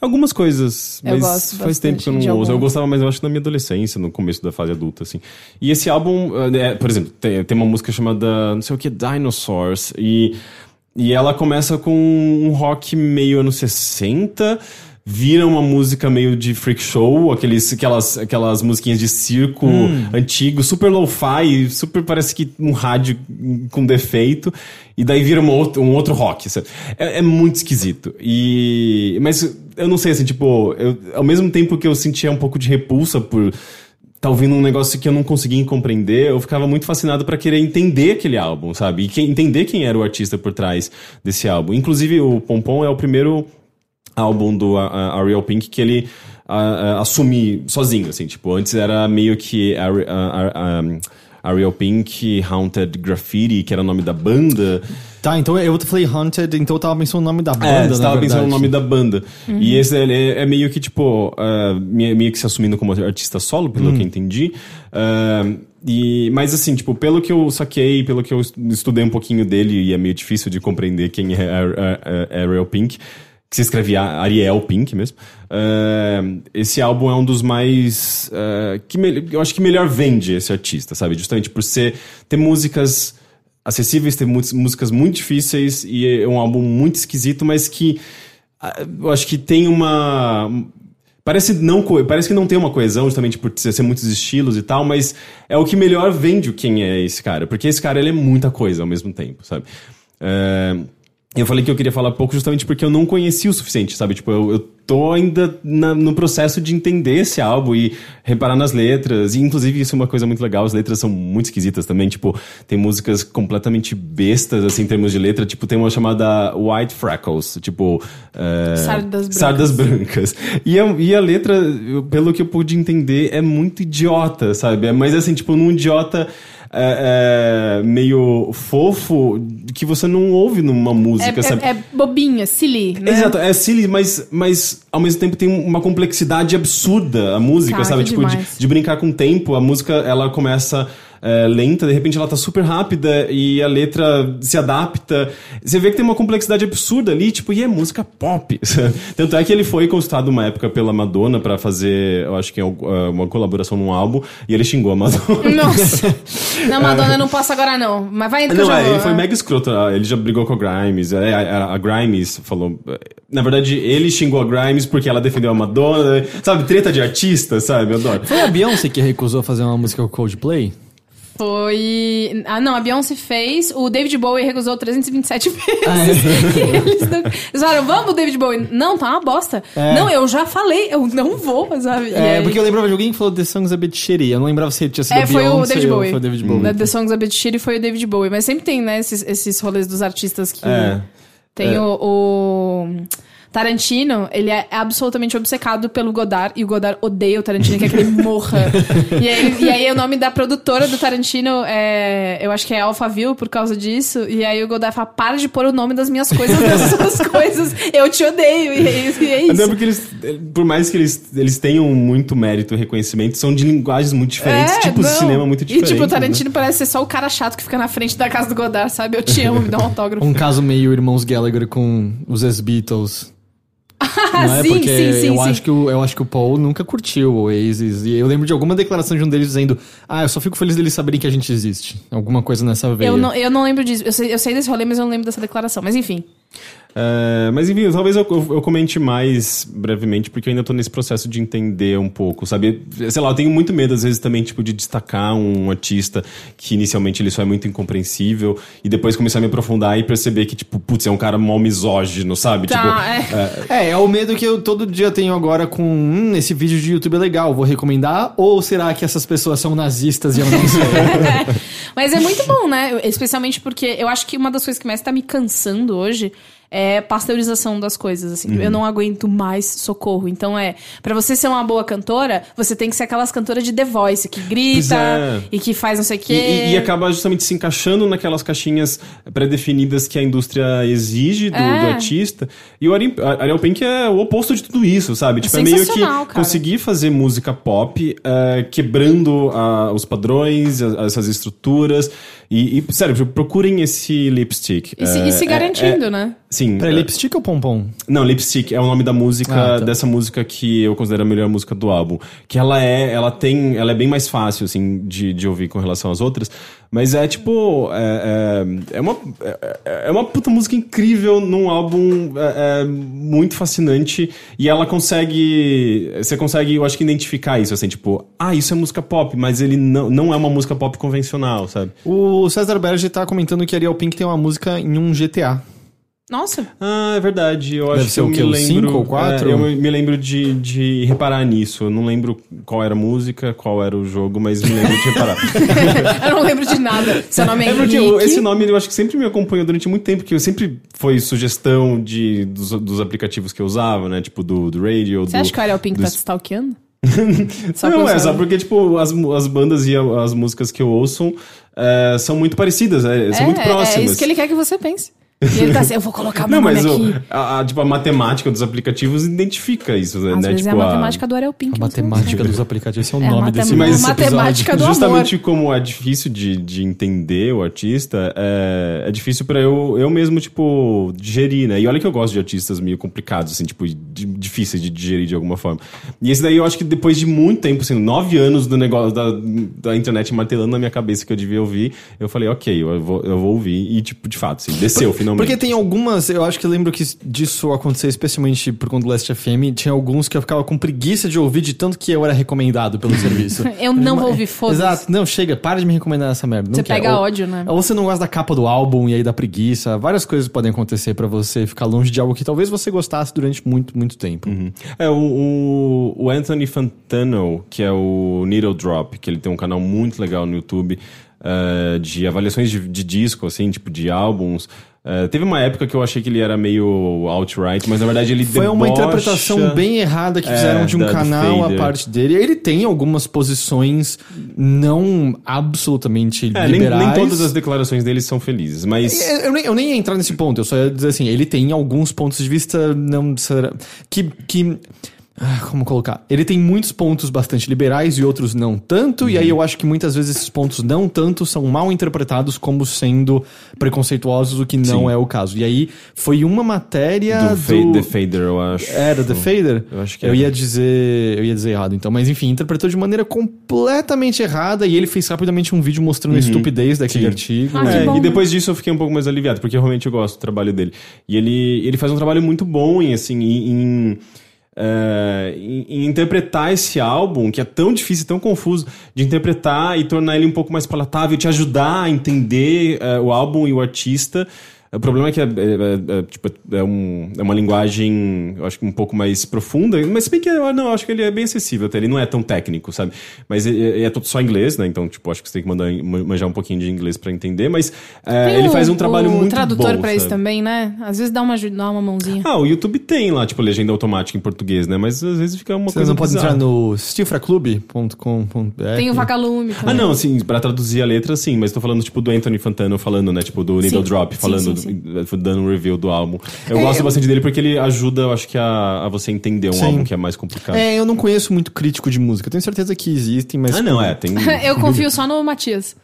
Algumas coisas, mas faz tempo que eu não de ouço. Eu gostava mais, eu acho, na minha adolescência, no começo da fase adulta, assim. E esse álbum, é, por exemplo, tem, tem uma música chamada, não sei o que, Dinosaurs, e, e ela começa com um rock meio anos 60, vira uma música meio de freak show, aqueles, aquelas, aquelas musiquinhas de circo antigo, super lo-fi, super parece que um rádio com defeito, e daí vira uma outra- um outro rock. É, é muito esquisito. E, mas eu não sei, assim, tipo, eu, ao mesmo tempo que eu sentia um pouco de repulsa por tá ouvindo um negócio que eu não conseguia compreender, eu ficava muito fascinado pra querer entender aquele álbum, sabe? E que- entender quem era o artista por trás desse álbum. Inclusive, o Pompom é o primeiro álbum do Ariel Pink que ele a- a- assume sozinho, assim, tipo, antes era meio que a- a- a- Ariel Pink Haunted Graffiti, que era o nome da banda. Tá, então eu falei Haunted, então eu tava pensando o nome da banda, É, você na tava pensando no verdade. nome da banda. E esse é, é meio que, tipo, ah, meio que se assumindo como artista solo, pelo que eu entendi. Ah, e, mas assim, tipo, pelo que eu saquei, pelo que eu estudei um pouquinho dele, e é meio difícil de compreender quem é Ar- Ar- Ar- Ariel Pink, que se escreve Ariel Pink mesmo. Ah, esse álbum é um dos mais. ah, que me- eu acho que melhor vende esse artista, sabe? Justamente por ser ter músicas acessíveis, ter muitas músicas muito difíceis e é um álbum muito esquisito, mas que ah, eu acho que tem uma parece não parece que não tem uma coesão justamente por ser muitos estilos e tal, mas é o que melhor vende quem é esse cara, porque esse cara ele é muita coisa ao mesmo tempo, sabe? É, eu falei que eu queria falar pouco justamente porque eu não conhecia o suficiente, sabe? Tipo, eu, eu tô ainda na- no processo de entender esse álbum e reparar nas letras. E, inclusive, isso é uma coisa muito legal. As letras são muito esquisitas também. Tipo, tem músicas completamente bestas, assim, em termos de letra. Tipo, tem uma chamada White Freckles. Tipo... É, Sardas brancas. Sardas brancas. E a, e a letra, pelo que eu pude entender, é muito idiota, sabe? É- Mas, assim, tipo, num idiota... é, é, meio fofo que você não ouve numa música, É, sabe? é, é bobinha, silly, né? Exato, é silly, mas, mas ao mesmo tempo tem uma complexidade absurda a música, Cara, sabe? Tipo, de, de brincar com o tempo. A música, ela começa é, lenta, de repente ela tá super rápida e a letra se adapta. Você vê que tem uma complexidade absurda ali, tipo, e é música pop. Tanto é que ele foi consultado uma época pela Madonna pra fazer, eu acho que é uma colaboração num álbum, e ele xingou a Madonna. Nossa. Não, Madonna, eu não posso agora não. Mas vai eu Não, é, vou. ele foi mega escroto. ah, Ele já brigou com a Grimes. é, A, a- a Grimes falou. Na verdade, ele xingou a Grimes porque ela defendeu a Madonna. Sabe, treta de artista, sabe? Eu adoro. Foi a Beyoncé que recusou fazer uma música com o Coldplay? Foi. Ah, não, a Beyoncé fez, o David Bowie recusou 327 vezes. Ah, é? E eles, não... eles falaram, vamos, David Bowie. Não, tá uma bosta. É. Não, eu já falei, eu não vou, sabe? É, aí- porque eu lembrava de alguém que falou The Song's a Bit Shitty. Eu não lembrava se tinha sido É, foi o Beyoncé David ou Bowie. Foi o David Bowie. Da The Songs a Bit Shitty foi o David Bowie. Mas sempre tem, né, esses, esses rolês dos artistas que... É. Tem É. o, o- Tarantino, ele é absolutamente obcecado pelo Godard, e o Godard odeia o Tarantino, quer que ele morra. e, aí, e aí o nome da produtora do Tarantino é. Eu acho que é Alphaville por causa disso. E aí o Godard fala: para de pôr o nome das minhas coisas nas suas coisas. Eu te odeio. E é isso. E é isso. Até porque eles, por mais que eles, eles tenham muito mérito e reconhecimento, são de linguagens muito diferentes, É, tipos de não. cinema muito diferentes. E tipo, o né? Tarantino parece ser só o cara chato que fica na frente da casa do Godard, sabe? Eu te amo, me dá um autógrafo. Um caso meio Irmãos Gallagher com os ex-Beatles. Ah, não é? sim, Porque sim, sim, eu, sim. Acho que o, eu acho que o Paul nunca curtiu o Oasis. E eu lembro de alguma declaração de um deles dizendo: Ah, eu só fico feliz deles saberem que a gente existe. Alguma coisa nessa veia. Eu não, eu não lembro disso. Eu sei, eu sei desse rolê, mas eu não lembro dessa declaração. Mas enfim. É, mas enfim, talvez eu, eu- eu comente mais brevemente, porque eu ainda tô nesse processo de entender um pouco, sabe? Sei lá, eu tenho muito medo, às vezes, também, tipo, de destacar um artista que inicialmente ele só é muito incompreensível e depois começar a me aprofundar e perceber que, tipo, putz, é um cara mal misógino, sabe? Tá, tipo, é. É, é o medo que eu todo dia tenho agora com hum, esse vídeo de YouTube é legal, vou recomendar? Ou será que essas pessoas são nazistas e eu não sei? Mas é muito bom, né? Especialmente porque eu acho que uma das coisas que mais tá me cansando hoje é pasteurização das coisas, assim. Uhum. Eu não aguento mais socorro. Então é, Pra você ser uma boa cantora, você tem que ser aquelas cantoras de The Voice, que grita é. e que faz não sei o E, quê. e- e acaba justamente se encaixando naquelas caixinhas pré-definidas que a indústria exige do, É. do artista. E o Ari- Ariel Pink é o oposto de tudo isso, sabe? Tipo, é meio que cara. conseguir fazer música pop, é, quebrando ah, os padrões, essas estruturas. E, e, sério, procurem esse lipstick. E se, É, e se é- garantindo, é- né? Sim. Pra é- lipstick ou pompom? não, Lipstick é o nome da música, Ah, tá. dessa música que eu considero a melhor música do álbum. Que ela é, ela tem, ela é bem mais fácil, assim, de, de ouvir com relação às outras. Mas é tipo, é, é, é uma, é, é uma puta música incrível num álbum é, é, muito fascinante. E ela consegue, você consegue, eu acho que identificar isso, assim, tipo, ah, isso é música pop, mas ele não, não é uma música pop convencional, sabe? O César Berger tá comentando que Ariel Pink tem uma música em um GTA. Nossa. Ah, é verdade. Eu Deve acho ser que o eu quê? me O lembro. cinco ou quatro? é, eu me me lembro de, de reparar nisso. Eu não lembro qual era a música, qual era o jogo, mas me lembro de reparar. Eu não lembro de nada. Seu nome é, é porque o- esse nome eu acho que sempre me acompanhou durante muito tempo, que eu sempre foi sugestão de, dos, dos aplicativos que eu usava, né? Tipo do, do radio. Você do, acha que o Ariel Pink tá dos- te stalkeando? não, é, só porque, tipo, as, as bandas e a- as músicas que eu ouço é, são muito parecidas, é, são muito próximas. É isso que ele quer que você pense. E ele tá assim, eu vou colocar meu Não, mas o- a, a- tipo, a matemática dos aplicativos identifica isso, né? Às né? vezes tipo, é a matemática do Ariel Pink. A matemática dos aplicativos. Esse é o É nome matem- desse, Mas- matemática do Justamente como é difícil de, de entender o artista, é, é difícil pra eu, eu mesmo, tipo, digerir, né? E olha que eu gosto de artistas meio complicados, assim, tipo, di- difíceis de digerir de alguma forma. E esse daí eu acho que depois de muito tempo, assim, nove anos do negócio da, da internet martelando na minha cabeça que eu devia ouvir, eu falei, ok, eu vou, eu vou ouvir. E, tipo, de fato, assim, desceu finalmente. Porque tem algumas, eu acho que eu lembro que disso acontecer especialmente por conta do Last FM, tinha alguns que eu ficava com preguiça de ouvir de tanto que eu era recomendado pelo serviço. Eu não vou ouvir, foda-se. Exato, não, chega, para de me recomendar essa merda. não Você quero. pega Ou- ódio, né? Ou você não gosta da capa do álbum e aí dá preguiça. Várias coisas podem acontecer pra você ficar longe de algo que talvez você gostasse durante muito, muito tempo. É, o, o, o Anthony Fantano, que é o Needle Drop, que ele tem um canal muito legal no YouTube eh, de avaliações de, de disco, assim, tipo, de álbuns. Eh, teve uma época que eu achei que ele era meio outright, mas na verdade ele Foi uma debocha- interpretação bem errada que É, fizeram de um da- canal a parte dele. Ele tem algumas posições não absolutamente É, nem, liberais. nem todas as declarações dele são felizes, mas... Eu, eu nem, eu nem ia entrar nesse ponto, eu só ia dizer assim, ele tem alguns pontos de vista não que que como colocar? Ele tem muitos pontos bastante liberais e outros não tanto, e aí Uhum. eu acho que muitas vezes esses pontos não tanto são mal interpretados como sendo preconceituosos, o que não Sim. é o caso. E aí foi uma matéria Do, do, The Fader, eu acho. era The Fader? Eu acho que Eu era. ia dizer, eu ia dizer errado então, mas enfim, interpretou de maneira completamente errada e ele fez rapidamente um vídeo mostrando a estupidez daquele Uhum. Sim. artigo. Ah, É, bom, e né? depois disso eu fiquei um pouco mais aliviado, porque eu realmente gosto do trabalho dele. E ele, ele faz um trabalho muito bom em, assim, em, em, é, em- em interpretar esse álbum, que é tão difícil, tão confuso, de interpretar e tornar ele um pouco mais palatável, te ajudar a entender é, o álbum e o artista. O problema é que é, é- é- é, tipo, é, um- é uma linguagem, eu acho que um pouco mais profunda, mas se bem que eu, não, eu acho que ele é bem acessível até, ele não é tão técnico, sabe? Mas é, é todo só inglês, né? Então, tipo, acho que você tem que mandar, manjar um pouquinho de inglês pra entender, mas é, ele faz um trabalho muito tradutor bom, pra isso sabe? também, né? Às vezes dá uma, dá uma mãozinha. Ah, o YouTube tem lá, tipo, legenda automática em português, né? Mas às vezes fica uma Você coisa não pode bizarra. entrar no cifraclube.com.br. Tem o vagalume também. Ah, não, sim, pra traduzir a letra, sim, mas tô falando, tipo, do Anthony Fantano falando, né? Tipo, do Needle Sim. Drop, Sim, falando, sim, dando um review do álbum. Eu É, gosto eu- bastante dele porque ele ajuda, eu acho que, a, a você entender um Sim. álbum que é mais complicado. É, eu não conheço muito crítico de música. Eu tenho certeza que existem, mas. Ah, não, é, tem... Eu confio só no Matias.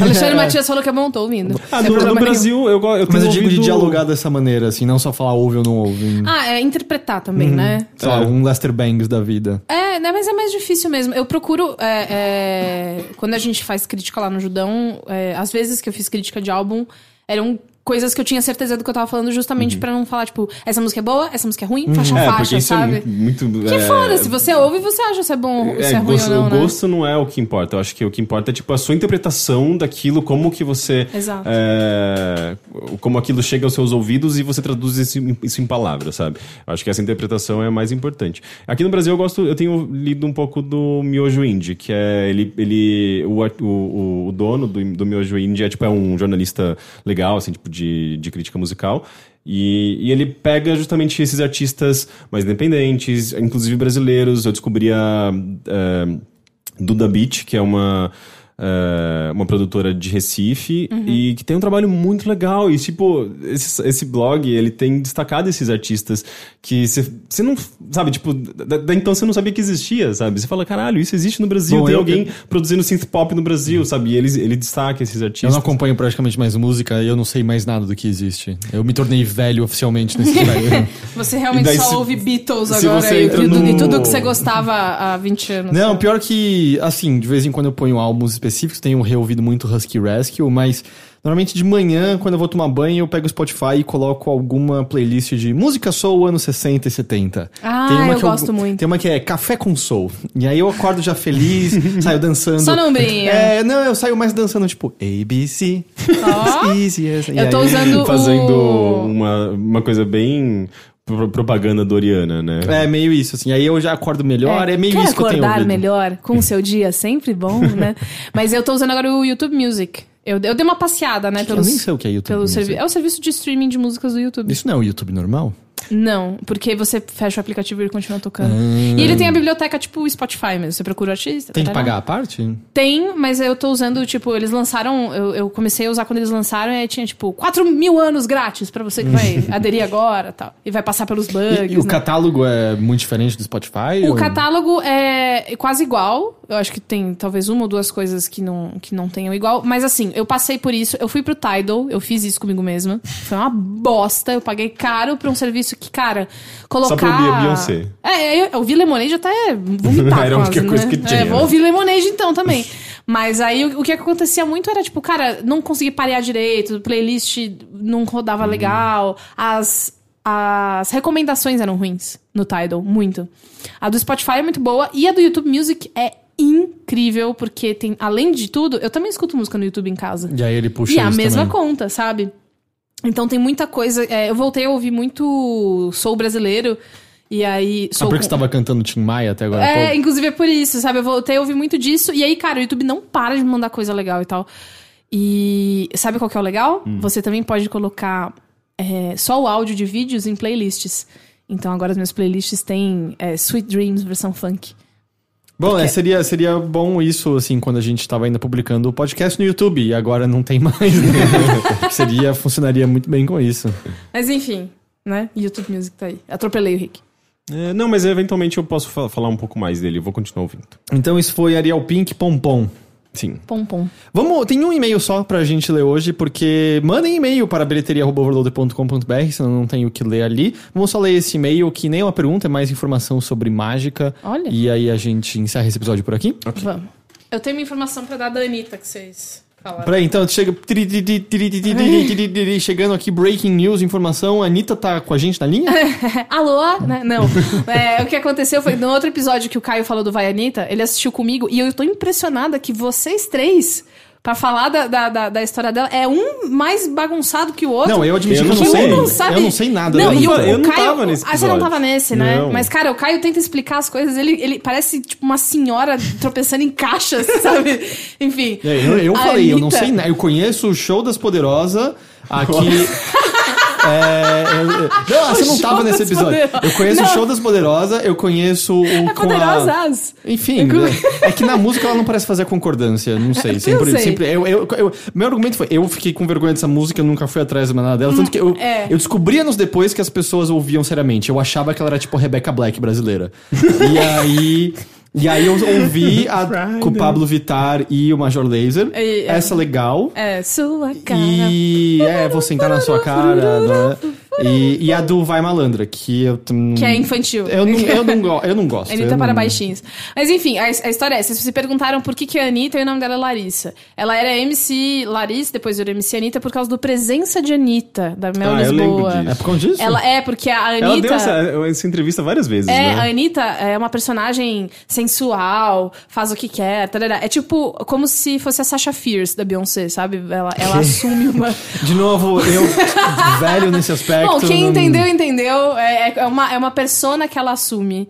Alexandre Matias falou que é bom, tô ouvindo. Ah, Sem no, no nenhum. Brasil, eu, eu tenho Mas eu digo de ouvido- dialogar dessa maneira, assim, não só falar ouve ou não ouve. Ah, é interpretar Uhum. também, né? Sei lá, É. um Lester Bangs da vida. É, né, mas é mais difícil mesmo. Eu procuro. é, é, quando a gente faz crítica lá no Judão, é, às vezes que eu fiz crítica de álbum, eram coisas que eu tinha certeza do que eu tava falando, justamente pra não falar, tipo, essa música é boa, essa música é ruim, faixa a É, faixa, isso sabe? é muito... muito Que é, foda, se você ouve, você acha se é bom, se é, É, ruim gosto, ou não, o né? gosto não é o que importa. Eu acho que o que importa é tipo a sua interpretação daquilo, como que você. Exato. é, como aquilo chega aos seus ouvidos e você traduz isso, em- isso em palavras, sabe? Eu acho que essa interpretação é a mais importante. Aqui no Brasil eu gosto, eu tenho lido um pouco do Miojo Indie, que é ele, ele o, o, o dono do, do Miojo Indie é tipo é um jornalista legal, assim, tipo de, de crítica musical. E, e ele pega justamente esses artistas mais independentes, inclusive brasileiros. Eu descobri a eh, Duda Beat, que é uma, eh, uma produtora de Recife Uhum. e que tem um trabalho muito legal. E, tipo, esse, esse blog, ele tem destacado esses artistas que você não... Sabe, tipo, da, da- então você não sabia que existia, sabe? Você fala, caralho, isso existe no Brasil. Bom, tem eu- alguém produzindo synth pop no Brasil, sabe? E ele, ele destaca esses Eu artistas. não acompanho praticamente mais música e eu não sei mais nada do que existe. Eu me tornei velho oficialmente nesse. Você realmente daí só se- ouve Beatles se agora você e, no- e tudo que você gostava há 20 anos. Não, sabe? pior que, assim, de vez em quando eu ponho álbuns específicos, tenho reouvido muito Husky Rescue, mas normalmente de manhã, quando eu vou tomar banho, eu pego o Spotify e coloco alguma playlist de música soul anos 60 e 70. Ah, eu que gosto muito. Tem uma que é Café com Soul. E aí eu acordo já feliz, saio dançando. Só no ombrinho. É, não, eu saio mais dançando, tipo, ABC. Ó. easy as- e Eu tô aí- usando Fazendo o... uma, uma coisa bem propaganda doriana, né? É meio isso, assim. Aí eu já acordo melhor, é, meio Quer isso que eu tenho acordar melhor com o seu dia, sempre bom, né? Mas eu tô usando agora o YouTube Music. Eu, eu dei uma passeada, né? Eu Pelos, nem sei o que é YouTube pelo Music. servi- É o serviço de streaming de músicas do YouTube. Isso não é o YouTube normal? Não, porque você fecha o aplicativo e ele continua tocando. Ah. E ele tem a biblioteca tipo Spotify mesmo. Você procura o artista. Tem que pagar a parte? Tem, mas eu tô usando, tipo, eles lançaram. Eu, eu comecei a usar quando eles lançaram e aí tinha, tipo, 4 mil anos grátis pra você que vai aderir agora tal. E vai passar pelos bugs. E, e o né? catálogo é muito diferente do Spotify? O ou- catálogo é quase igual. Eu acho que tem talvez uma ou duas coisas que não, que não tenham igual. Mas assim, eu passei por isso. Eu fui pro Tidal, eu fiz isso comigo mesma. Foi uma bosta. Eu paguei caro pra um serviço que, cara, colocar. Só pra ouvir a Beyoncé. É, eu, eu ouvi Lemonade até vomitar. Era a quase, única coisa né? que tinha. É, vou ouvir Lemonade então também. Mas aí o, o que acontecia muito era, tipo, cara, não consegui parear direito, playlist não rodava Uhum. legal, as, as recomendações eram ruins no Tidal, muito. A do Spotify é muito boa e a do YouTube Music é incrível, porque tem, além de tudo, eu também escuto música no YouTube em casa. E aí ele puxa E é a isso mesma também. conta, sabe? Então tem muita coisa. é, eu voltei a ouvir muito soul brasileiro. E aí. Ah, Soul porque você tava cantando Tim Maia até agora? é, inclusive é por isso, sabe? Eu voltei a ouvir muito disso. E aí, cara, o YouTube não para de mandar coisa legal e tal. E sabe qual que é o legal? Hum. Você também pode colocar é, só o áudio de vídeos em playlists. Então agora as minhas playlists têm é, Sweet Dreams versão funk. Bom, porque- é, seria, seria bom isso, assim, quando a gente tava ainda publicando o podcast no YouTube, e agora não tem mais, né? seria, funcionaria muito bem com isso. Mas enfim, né? YouTube Music tá aí. Atropelei o Rick. É, não, mas eventualmente eu posso fa- falar um pouco mais dele, eu vou continuar ouvindo. Então isso foi Ariel Pink Pompom. Sim. Pom pom. Vamos, tem um e-mail só pra gente ler hoje, porque mandem e-mail para bilheteria.overloader.com.br, senão não tem o que ler ali. Vamos só ler esse e-mail, que nem é uma pergunta, é mais informação sobre mágica. Olha. E aí a gente encerra esse episódio por aqui. Vamos. Eu tenho uma informação pra dar da Anitta que vocês falaram. Peraí, então chega. Chegando aqui, breaking news, informação. A Anitta tá com a gente na linha? Alô? Né? Não. É, o que aconteceu foi, no outro episódio que o Caio falou do Vai Anitta, ele assistiu comigo e eu tô impressionada que vocês três pra falar da, da, da, da história dela. É um mais bagunçado que o outro. Não, eu admiti Eu que eu não não sei. Um não sabe- Eu não sei nada. Não, da e o, Anitta. Eu não Caio. tava nesse ah, você não tava nesse, né? Não. Mas, cara, o Caio tenta explicar as coisas. Ele, ele parece, tipo, uma senhora tropeçando em caixas, sabe? Enfim. É, eu, eu falei, eu não Anitta- sei nada. Eu conheço o show das Poderosas aqui. é, eu- não, você não tava nesse episódio. Eu conheço Não. o show das Poderosas, eu conheço o. É com a- poderosas. Enfim, né? é que na música ela não parece fazer a concordância, não sei. Sempre, sei. sempre. Eu, eu, eu- meu argumento foi: eu fiquei com vergonha dessa música, eu nunca fui atrás de nada dela. Tanto que eu, é. eu descobri anos depois que as pessoas ouviam seriamente. Eu achava que ela era tipo a Rebecca Black brasileira. e aí. E aí eu ouvi a, com o Pablo Vittar e o Major Laser. E- essa legal. É, sua cara. E é, vou sentar na sua cara. né? E, e a do Vai Malandra, que eu. Que é infantil. Eu não, eu não, go- eu não gosto. Anitta eu para não- baixinhos. Mas enfim, a, a história é essa. Vocês se perguntaram por que, que a Anitta e o nome dela é Larissa. Ela era MC Larissa, depois virou MC Anitta por causa do Presença de Anitta, da Mel Ah, eu lembro Lisboa. disso. É por causa disso? Ela é, porque a Anitta. Ela deu essa, essa entrevista várias vezes, É, a né? Anitta é uma personagem sensual, faz o que quer, tarará. É tipo como se fosse a Sasha Fierce da Beyoncé, sabe? Ela, ela assume uma. De novo, eu velho nesse aspecto. Bom, quem não- entendeu, entendeu. É, é uma, é uma persona que ela assume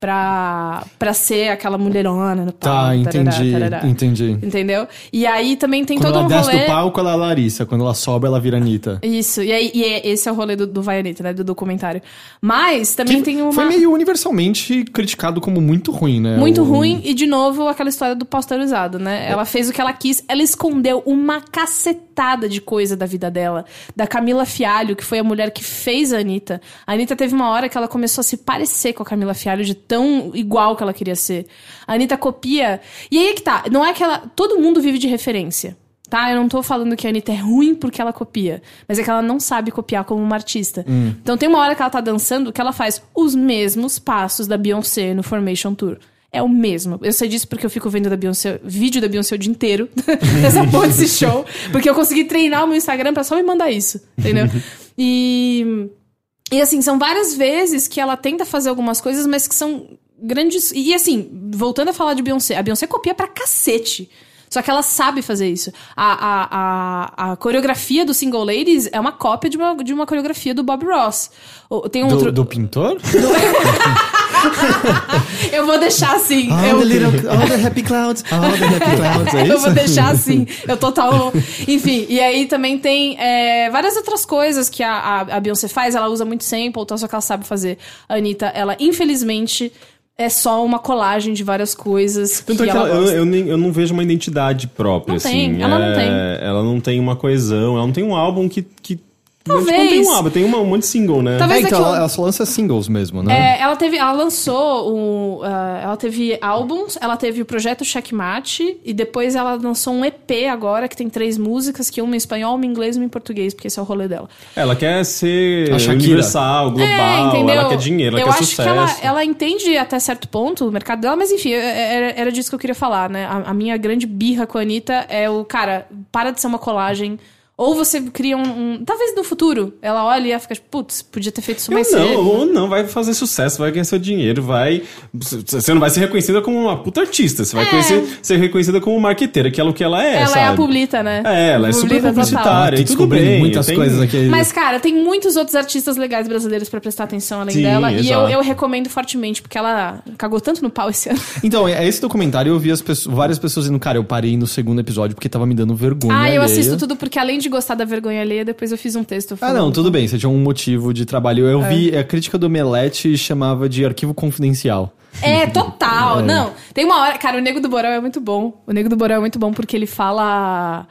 pra, pra ser aquela mulherona no palco. Tá, tarará, entendi. tarará. Entendi. Entendeu? E aí também tem Quando todo ela um desce rolê. do palco, ela é a Larissa. Quando ela sobe, ela vira Anitta. Isso, e, aí, e é- esse é o rolê do, do Vai Anitta, né? Do documentário. Mas também Que tem uma. Foi meio universalmente criticado como muito ruim, né? Muito O- ruim, e de novo aquela história do pasteurizado, né? Ela fez o que ela quis, ela escondeu uma cacetada de coisa da vida dela. Da Camila Fialho, que foi a mulher que fez a Anitta. A Anitta teve uma hora que ela começou a se parecer com a Camila Fialho, de tão igual que ela queria ser. A Anitta copia. E aí é que tá, não é que ela. Todo mundo vive de referência. Tá, eu não tô falando que a Anitta é ruim porque ela copia, mas é que ela não sabe copiar como uma artista. Então tem uma hora que ela tá dançando que ela faz os mesmos passos da Beyoncé no Formation Tour. É o mesmo. Eu sei disso porque eu fico vendo da Beyoncé, vídeo da Beyoncé o dia inteiro, dessa porra desse show, porque eu consegui treinar o meu Instagram pra só me mandar isso, entendeu? E e assim, são várias vezes que ela tenta fazer algumas coisas, mas que são grandes. E assim, voltando a falar de Beyoncé, a Beyoncé copia pra cacete. Só que ela sabe fazer isso. A, a, a, a coreografia do Single Ladies é uma cópia de uma, de uma coreografia do Bob Ross. Tem um Do, outro. do pintor? Eu vou deixar assim. All eu... the little, all the happy clouds, all the happy clouds, é isso? Eu vou deixar assim. Eu total. Enfim, e aí também tem é, várias outras coisas que a, a, a Beyoncé faz. Ela usa muito sample, então só que ela sabe fazer. A Anitta, ela, infelizmente, é só uma colagem de várias coisas. Tanto é que que ela, eu, gosta. eu, nem- eu não vejo uma identidade própria, Não assim. tem, ela não É, tem. Ela não tem uma coesão, ela não tem um álbum que. que Talvez. Não tem um álbum, tem uma, um monte de single, né? Talvez É, então ela, a- ela só lança singles mesmo, né? É, ela teve, ela lançou um, ah, ela teve álbuns, ela teve o projeto Checkmate e depois ela lançou um EP agora que tem três músicas, que uma em espanhol, uma em inglês e uma em português, porque esse é o rolê dela. Ela quer ser universal, global, ela quer dinheiro, ela É, eu quer acho sucesso. que ela, ela entende até certo ponto o mercado dela, mas enfim, é- era, era disso que eu queria falar, né? A, a minha grande birra com a Anitta é o, cara, para de ser uma colagem. Ou você cria um, um- Talvez no futuro ela olha e ela fica, tipo, putz, podia ter feito isso mais não, cedo. ou não, vai fazer sucesso, vai ganhar seu dinheiro, vai. Você não vai ser reconhecida como uma puta artista, você vai É. conhecer, ser reconhecida como marqueteira, que é o que ela é. ela sabe? é a publita, né? É, ela é super Publita total. publicitária. Tô e tudo descobrindo bem, muitas tem- coisas aqui. Mas, cara, tem muitos outros artistas legais brasileiros pra prestar atenção além Sim, dela. E eu, exato. eu recomendo fortemente, porque ela cagou tanto no pau esse ano. Então, é esse documentário eu vi as pessoas- várias pessoas dizendo, cara, eu parei no segundo episódio porque tava me dando vergonha. ah, eu alheia. assisto tudo porque além de gostar da vergonha alheia, depois eu fiz um texto Ah, não, tudo bem, você tinha um motivo de trabalho. Eu vi a crítica do Omelete chamava de arquivo confidencial. É, total. Não, tem uma hora. Cara, o Nego do Borel é muito bom. O Nego do Borel é muito bom porque ele fala.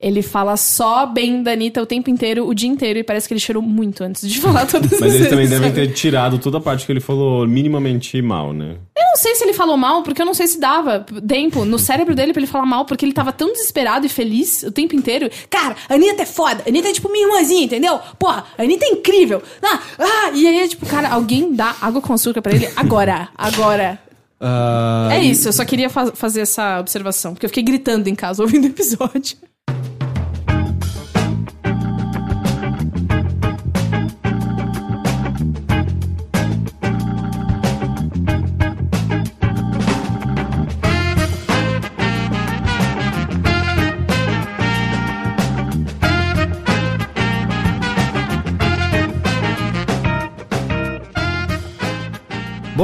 Ele fala só bem da Anitta o tempo inteiro, o dia inteiro, e parece que ele cheirou muito antes de falar todas as Mas eles também devem ter tirado toda a parte que ele falou minimamente mal, né? Eu não sei se ele falou mal, porque eu não sei se dava tempo no cérebro dele pra ele falar mal, porque ele tava tão desesperado e feliz o tempo inteiro. Cara, a Anitta é foda, a Anitta é tipo minha irmãzinha, entendeu? Porra, a Anitta é incrível. Ah, ah, e aí, tipo, cara, alguém dá água com açúcar pra ele agora, agora. Ah, É isso, eu só queria fa- fazer essa observação, porque eu fiquei gritando em casa ouvindo o episódio.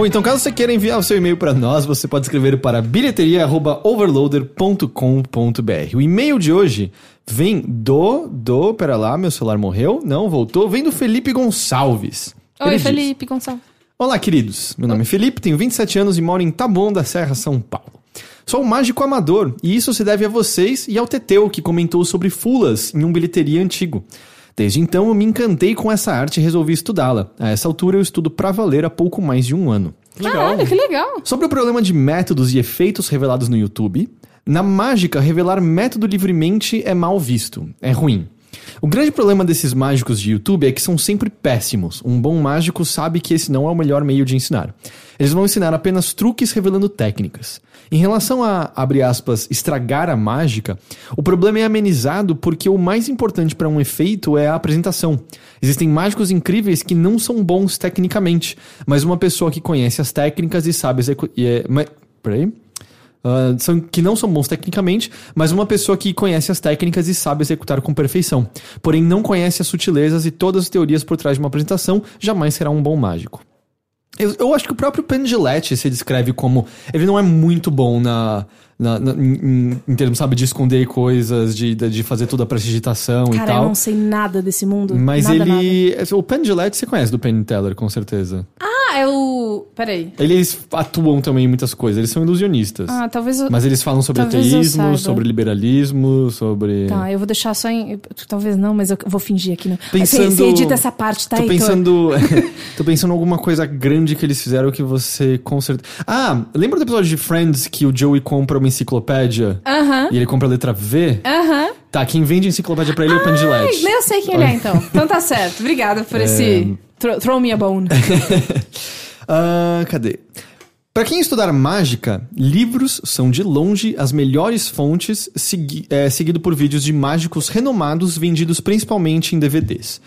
Bom, então caso você queira enviar o seu e-mail para nós, você pode escrever para bilheteria@overloader.com.br. O e-mail de hoje vem do do, pera lá, meu celular morreu? Não, voltou. Vem do Felipe Gonçalves. Oi, Ele diz, Felipe Gonçalves. Olá, queridos. Meu nome é Felipe, tenho 27 anos e moro em Taboão da Serra, São Paulo. Sou um mágico amador, e isso se deve a vocês e ao Teteu, que comentou sobre fulas em um bilheteria antigo. Desde então eu me encantei com essa arte e resolvi estudá-la. A essa altura eu estudo pra valer há pouco mais de um ano. Caralho, que legal. Sobre o problema de métodos e efeitos revelados no YouTube, na mágica, revelar método livremente é mal visto, é ruim. O grande problema desses mágicos de YouTube é que são sempre péssimos. Um bom mágico sabe que esse não é o melhor meio de ensinar. Eles vão ensinar apenas truques revelando técnicas. Em relação a, abre aspas, estragar a mágica, o problema é amenizado porque o mais importante para um efeito é a apresentação. Existem mágicos incríveis que não são bons tecnicamente, mas uma pessoa que conhece as técnicas e sabe executar. É. Uh, são, que não são bons tecnicamente, mas uma pessoa que conhece as técnicas e sabe executar com perfeição. Porém, não conhece as sutilezas e todas as teorias por trás de uma apresentação, jamais será um bom mágico. Eu, eu acho que o próprio Pendilete se descreve como. Ele não é muito bom na. na, na em, em, termos, sabe, de esconder coisas, de, de fazer toda a prestigitação e Cara, tal. eu não sei nada desse mundo. Mas nada, ele. O Pendilete você conhece do Penn Teller, com certeza. Ah, é o. Peraí. Eles atuam também em muitas coisas, eles são ilusionistas. Ah, talvez eu. Mas eles falam sobre Talvez ateísmo, sobre liberalismo, sobre. Tá, eu vou deixar só em. Talvez não, mas eu vou fingir aqui. Não. Pensando- Você, edita essa parte, tá, Tô pensando. tô pensando em alguma coisa grande que eles fizeram que você com certeza. Ah, lembra do episódio de Friends que o Joey compra uma enciclopédia? Aham. E ele compra a letra V? Aham. Tá, quem vende enciclopédia pra ele é o Pendilete. eu sei quem ele é, então. Então tá certo. Obrigada por esse. Throw, throw me a bone. Ah, cadê? Para quem estudar mágica, livros são de longe as melhores fontes, segui é, seguido por vídeos de mágicos renomados vendidos principalmente em DVDs.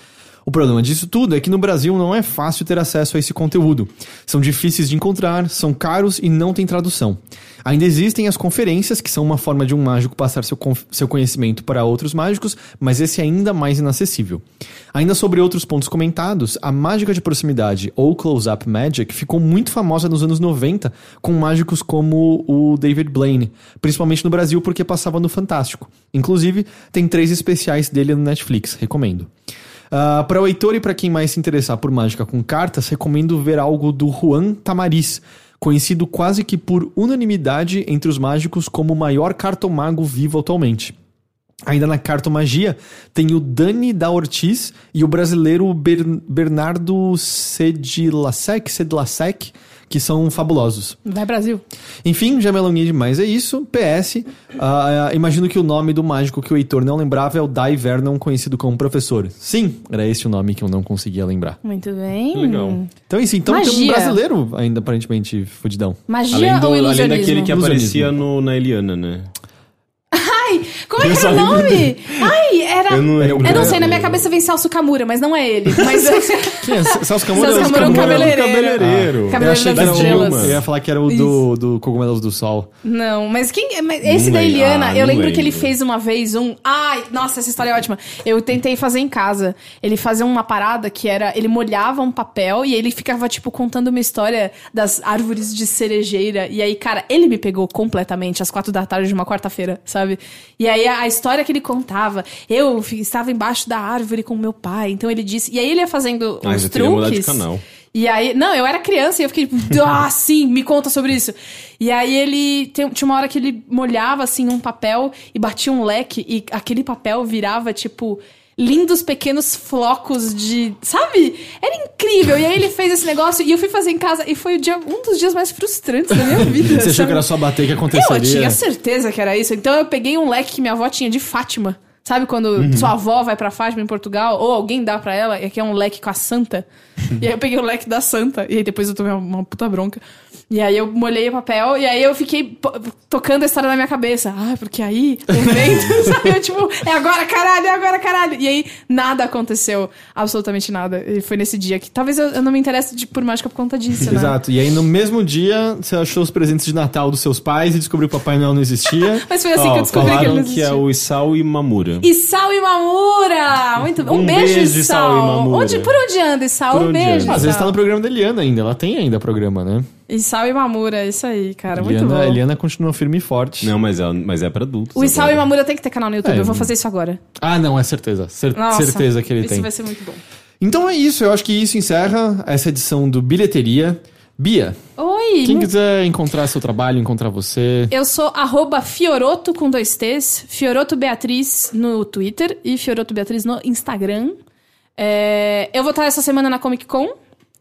O problema disso tudo é que no Brasil não é fácil ter acesso a esse conteúdo. São difíceis de encontrar, são caros e não tem tradução. Ainda existem as conferências, que são uma forma de um mágico passar seu, seu conhecimento para outros mágicos, mas esse é ainda mais inacessível. Ainda sobre outros pontos comentados, a mágica de proximidade, ou close-up magic, ficou muito famosa nos anos 90 com mágicos como o David Blaine, principalmente no Brasil porque passava no Fantástico. Inclusive, tem três especiais dele no Netflix, recomendo. Ah, para o Heitor e para quem mais se interessar por mágica com cartas, recomendo ver algo do Juan Tamariz, conhecido quase que por unanimidade entre os mágicos como o maior cartomago vivo atualmente. Ainda na cartomagia, tem o Dani da Ortiz e o brasileiro Ber- Bernardo Sedlasek, que são fabulosos. Vai, Brasil. Enfim, já me alonguei demais, é isso. PS, ah, imagino que o nome do mágico que o Heitor não lembrava é o Dai Vernon, conhecido como professor. Sim, era esse o nome que eu não conseguia lembrar. Muito bem. Legal. Então, isso, então tem um brasileiro ainda aparentemente fudidão. Magia Além, do, ou além ilusionismo? daquele que aparecia no, na Eliana, né? Ai, como é Eu que era o lembro nome? Ai, era... Eu não lembro. Eu não sei, na minha cabeça vem Celso Camura, mas não é ele. Mas Quem é? Celso Camura? Celso Camura é um cabeleireiro. cabeleireiro. Eu Cabeleireiro achei que das era o, Estrelas. eu ia falar que era o do, do Cogumelos do Sol. Não, mas quem. mas esse Não da lembro. Eliana, Ah, eu não lembro, que ele lembro. fez uma vez um. Ai, nossa, essa história é ótima. Eu tentei fazer em casa. Ele fazia uma parada que era. Ele molhava um papel e ele ficava, tipo, contando uma história das árvores de cerejeira. E aí, cara, ele me pegou completamente às quatro da tarde de uma quarta-feira, sabe? E aí a, a história que ele contava, eu estava embaixo da árvore com meu pai. Então ele disse. E aí ele ia fazendo Ah, de truques. canal. E aí, não, eu era criança e eu fiquei, tipo, ah, sim, me conta sobre isso. E aí ele, tem- tinha uma hora que ele molhava, assim, um papel e batia um leque e aquele papel virava, tipo, lindos pequenos flocos de, sabe? Era incrível. E aí ele fez esse negócio e eu fui fazer em casa e foi o dia, um dos dias mais frustrantes da minha vida. Você achou sabe? que era só bater que Eu aconteceria? tinha certeza que era isso. Então eu peguei um leque que minha avó tinha de Fátima. Sabe quando Uhum. sua avó vai pra Fátima em Portugal, ou alguém dá pra ela, e aqui é um leque com a santa. e aí eu peguei o leque da santa, e aí depois eu tomei uma, uma puta bronca. E aí eu molhei o papel e aí eu fiquei tocando a história na minha cabeça. Ah, porque aí, o vento, sabe? Eu, tipo, é agora, caralho, é agora, caralho. E aí nada aconteceu, absolutamente nada. E foi nesse dia que talvez eu, eu não me interesse de- por mágica por conta disso, né? Exato. E aí no mesmo dia, você achou os presentes de Natal dos seus pais e descobriu que o Papai Noel não existia. Mas foi assim Ó, que eu descobri que ele não que, existia. é o Isao Imamura. Isao Imamura! Muito bom. Um, Um beijo, beijo. Isao Imamura. Onde, por onde anda, Isao? Por Um beijo, anda? Às vezes tá no programa da Eliana ainda. Ela tem ainda programa, né? Isao Imamura, isso aí, cara. Muito Eliana, bom. Eliana continua firme e forte. Não, mas é, mas é pra adultos. O Isao agora. Imamura tem que ter canal no YouTube. É, eu vou fazer isso agora. Ah, não, é certeza. Cer- Nossa, certeza que ele isso tem. vai ser muito bom. Então é isso. Eu acho que isso encerra essa edição do Bilheteria. Bia, Oi! quem quiser encontrar seu trabalho, encontrar você. Eu sou arroba Fioroto com dois T's, Fioroto Beatriz no Twitter e Fioroto Beatriz no Instagram. É, eu vou estar essa semana na Comic Con,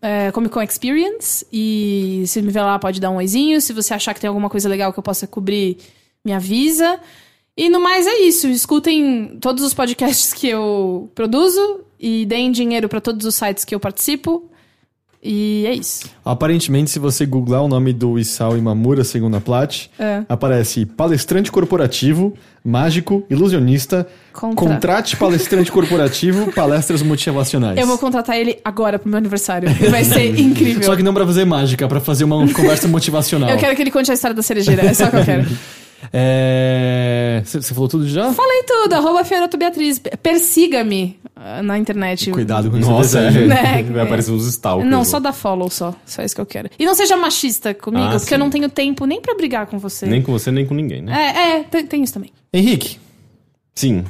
é, Comic Con Experience, e se me ver lá pode dar um oizinho. Se você achar que tem alguma coisa legal que eu possa cobrir, me avisa. E no mais é isso. Escutem todos os podcasts que eu produzo e deem dinheiro para todos os sites que eu participo. E é isso. Aparentemente, se você googlar o nome do Isao Imamura, segundo a Plat, É. aparece palestrante corporativo, mágico, ilusionista, Contra- contrate palestrante corporativo, palestras motivacionais. Eu vou contratar ele agora pro meu aniversário. Vai ser incrível. Só que não pra fazer mágica, pra fazer uma conversa motivacional. Eu quero que ele conte a história da cerejeira. É só o que eu quero. É... Você você falou tudo já? Falei tudo. Arroba Beatriz. Persiga-me ah, na internet. Cuidado com Nossa. Né? vai aparecer uns stalkers. Não, só dá follow só. Só isso que eu quero. E não seja machista comigo, Ah, porque sim. eu não tenho tempo nem pra brigar com você. Nem com você, nem com ninguém, né? É, é, tem, tem isso também. Henrique, Sim.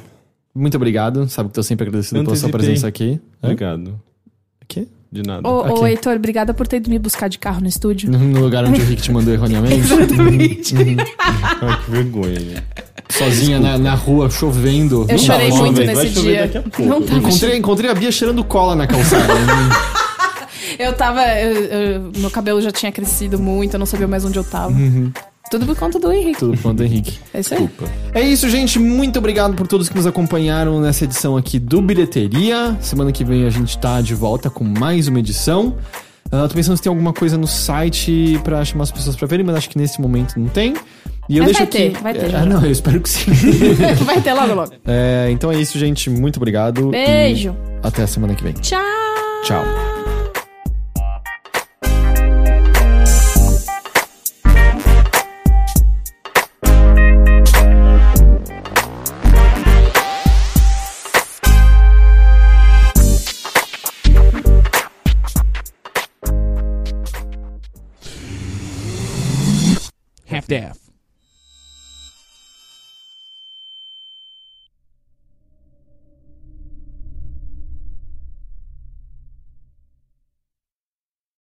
muito obrigado. Sabe que tô sempre agradecido pela sua Antecipei. presença aqui. Hã? Obrigado. De nada. Ô, ô, Ok. Heitor, obrigada por ter ido me buscar de carro no estúdio. No lugar onde o Henrique te mandou erroneamente. Exatamente. Ai, que vergonha. né? Sozinha na, na rua, chovendo. Eu Não chorei muito chovendo. vai nesse chover dia. daqui a pouco. Não tava Encontrei, encontrei a Bia cheirando cola na calçada. Eu tava. eu- eu- meu cabelo já tinha crescido muito, eu não sabia mais onde eu tava. Tudo por conta do Henrique. Tudo pronto, Henrique. É isso aí. É isso, gente. Muito obrigado por todos que nos acompanharam nessa edição aqui do Bilheteria. Semana que vem a gente tá de volta com mais uma edição. Ah, tô pensando se tem alguma coisa no site pra chamar as pessoas pra verem, mas acho que nesse momento não tem. E eu Mas deixo vai aqui. ter, vai ter, ah, não, eu espero que sim. Vai ter logo, logo. É, então é isso, gente. Muito obrigado. Beijo. Até a semana que vem. Tchau. Tchau. staff.